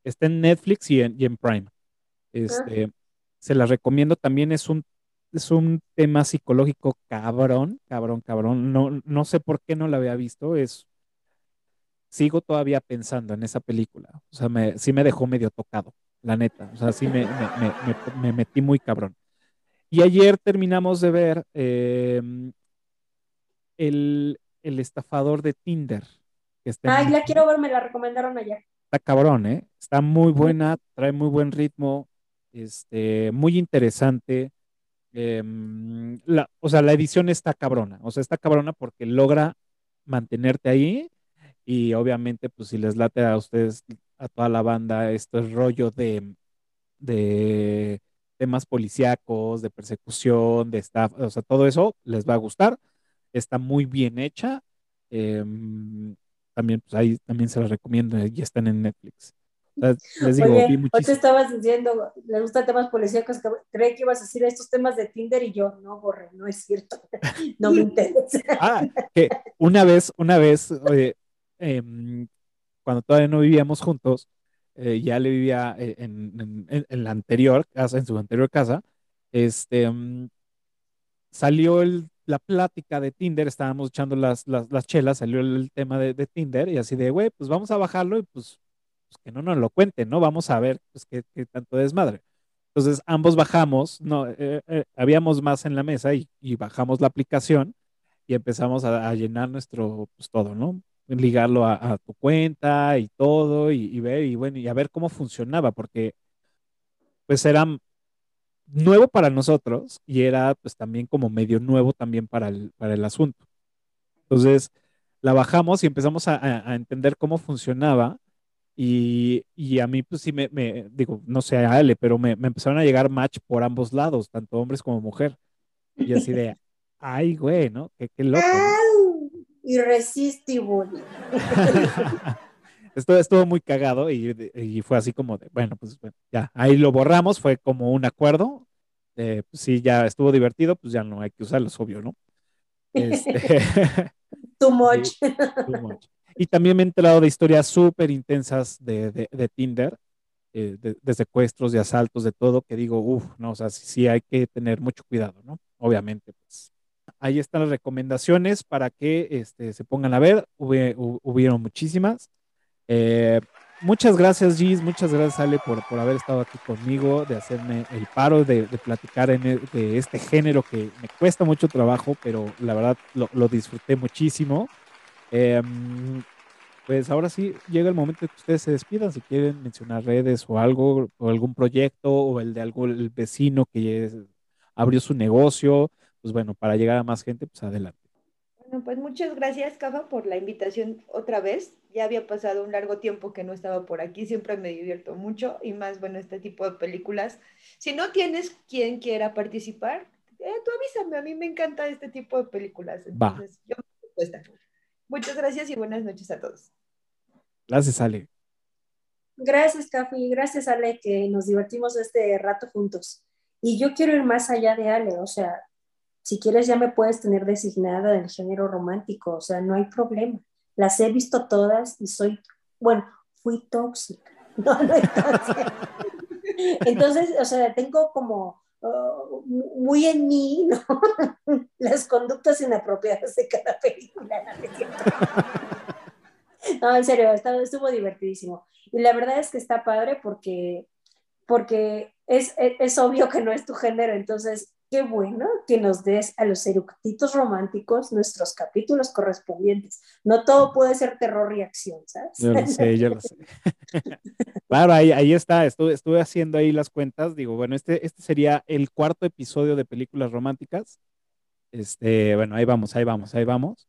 Speaker 1: Está en Netflix y en, Prime. Este, Se la recomiendo también, es un, es un tema psicológico cabrón, cabrón, cabrón. No, no sé por qué no la había visto, es sigo todavía pensando en esa película. O sea, me, sí me dejó medio tocado, la neta. O sea, sí me, me, metí muy cabrón. Y ayer terminamos de ver em, el, el, estafador de Tinder.
Speaker 3: Ay, la quiero ver, me la recomendaron ayer.
Speaker 1: Está cabrón, ¿eh? Está muy buena, trae muy buen ritmo, este, muy interesante. Em, la, o sea, la edición está cabrona, o sea, está cabrona porque logra mantenerte ahí y obviamente, pues si les late a ustedes, a toda la banda, este rollo de, de temas policíacos, de persecución, de staff, o sea, todo eso les va a gustar. Está muy bien hecha. Eh, también, pues ahí también se las recomiendo, ya están en Netflix.
Speaker 3: les digo, vi muchísimo. Hoy te estabas diciendo, le gustan temas policíacos, creí que ibas a decir estos temas de Tinder y yo, no, borre, no es cierto, no me interesa.
Speaker 1: ah, que una vez, una vez, em, cuando todavía no vivíamos juntos, eh, ya le vivía eh, en, la anterior casa, en su anterior casa, este, em, salió la plática de Tinder, estábamos echando las, las, chelas, salió el, tema de, Tinder y así de, güey, pues vamos a bajarlo y pues, pues, que no nos lo cuenten, ¿no? Vamos a ver pues qué, qué tanto desmadre. Entonces ambos bajamos, no, eh, eh, habíamos más en la mesa y, bajamos la aplicación y empezamos a, llenar nuestro, pues todo, ¿no? Ligarlo a, tu cuenta y todo y, y, ver y bueno, y a ver cómo funcionaba, porque pues eran nuevo para nosotros y era pues también como medio nuevo también para el, para el asunto. Entonces, la bajamos y empezamos a, entender cómo funcionaba. Y, a mí, pues sí, me, digo, no sé a Ale, pero me, empezaron a llegar match por ambos lados, tanto hombres como mujer. Y así de, ay, güey, ¿no? Qué, loco.
Speaker 3: Irresistible.
Speaker 1: Esto estuvo muy cagado y, fue así como de, bueno, pues ya, ahí lo borramos, fue como un acuerdo. Eh, pues sí, ya estuvo divertido, pues ya no hay que usarlo, es obvio, ¿no? Este,
Speaker 3: too, much.
Speaker 1: Y también me he enterado de historias súper intensas de, de, Tinder, eh, de, secuestros, de asaltos, de todo, que digo, uff, no, o sea, sí, hay que tener mucho cuidado, ¿no? Obviamente, pues. Ahí están las recomendaciones para que este, se pongan a ver. hubieron muchísimas. Eh, muchas gracias, Gis, muchas gracias, Ale, por, por haber estado aquí conmigo, de hacerme el paro de, platicar en e, de este género que me cuesta mucho trabajo, pero la verdad lo, disfruté muchísimo. Em, pues ahora sí llega el momento de que ustedes se despidan, si quieren mencionar redes o algo, o algún proyecto, o el de algún vecino que abrió su negocio, pues bueno, para llegar a más gente, pues adelante.
Speaker 2: Bueno, pues muchas gracias, Cafa, por la invitación otra vez. Ya había pasado un largo tiempo que no estaba por aquí, siempre me divierto mucho y más, bueno, este tipo de películas. Si no tienes quien quiera participar, eh, tú avísame, a mí me encanta este tipo de películas. Entonces, yo me Muchas gracias y buenas noches a todos.
Speaker 1: Gracias, Ale.
Speaker 3: Gracias, Cafi. Gracias, Ale, que nos divertimos este rato juntos. Y yo quiero ir más allá de Ale, o sea, si quieres ya me puedes tener designada del género romántico, o sea, no hay problema. Las he visto todas y soy, bueno, fui tóxica. No, no Entonces, o sea, tengo como uh, muy en mí, ¿no? Las conductas inapropiadas de cada película. No, en serio, estuvo divertidísimo. Y la verdad es que está padre porque, porque es, es obvio que no es tu género, entonces qué bueno que nos des a los eructitos románticos nuestros capítulos correspondientes. No todo puede ser terror y acción, ¿sabes?
Speaker 1: Yo lo sé, yo lo sé. claro, ahí, ahí está, estuve, estuve, haciendo ahí las cuentas, digo, bueno, este, este sería el cuarto episodio de películas románticas. Este, bueno, ahí vamos, ahí vamos, ahí vamos.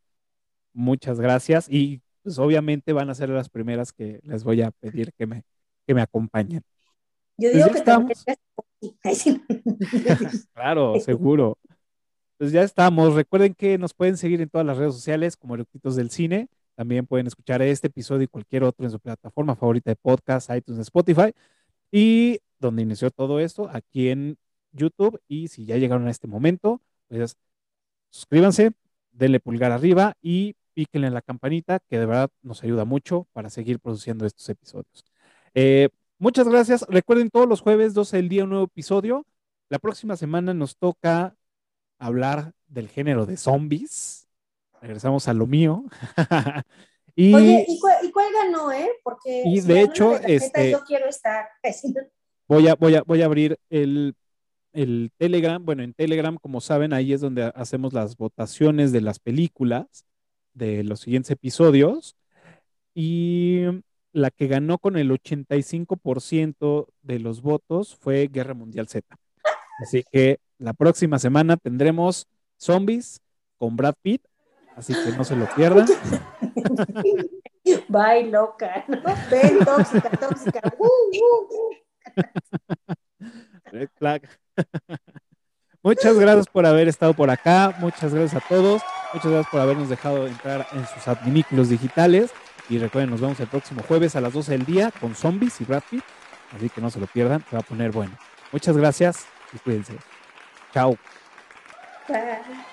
Speaker 1: Muchas gracias y pues obviamente van a ser las primeras que les voy a pedir que me, que me acompañen.
Speaker 3: Yo digo pues
Speaker 1: que claro, seguro. Pues ya estamos. Recuerden que nos pueden seguir en todas las redes sociales como Eructitos del Cine. También pueden escuchar este episodio y cualquier otro en su plataforma favorita de podcast, iTunes, Spotify. Y donde inició todo esto, aquí en YouTube. Y si ya llegaron a este momento, pues suscríbanse, denle pulgar arriba y píquenle en la campanita, que de verdad nos ayuda mucho para seguir produciendo estos episodios. Eh, Muchas gracias. Recuerden todos los jueves, 12 del día, un nuevo episodio. La próxima semana nos toca hablar del género de zombies. Regresamos a lo mío.
Speaker 3: y, Oye, ¿y cuál, ganó, eh? Porque
Speaker 1: y de hecho, este,
Speaker 3: yo quiero estar.
Speaker 1: voy a, voy a, voy a abrir el, el Telegram. Bueno, en Telegram, como saben, ahí es donde hacemos las votaciones de las películas de los siguientes episodios. Y la que ganó con el 85% de los votos fue Guerra Mundial Z. Así que la próxima semana tendremos zombies con Brad Pitt, así que no se lo pierdan.
Speaker 3: Bye, loca, ¿no? Ven, tóxica, tóxica. Uh, uh,
Speaker 1: uh. Muchas gracias por haber estado por acá. Muchas gracias a todos. Muchas gracias por habernos dejado entrar en sus adminículos digitales. Y recuerden, nos vemos el próximo jueves a las 12 del día con zombies y Brad Así que no se lo pierdan, se va a poner bueno. Muchas gracias y cuídense. Chao. Bye.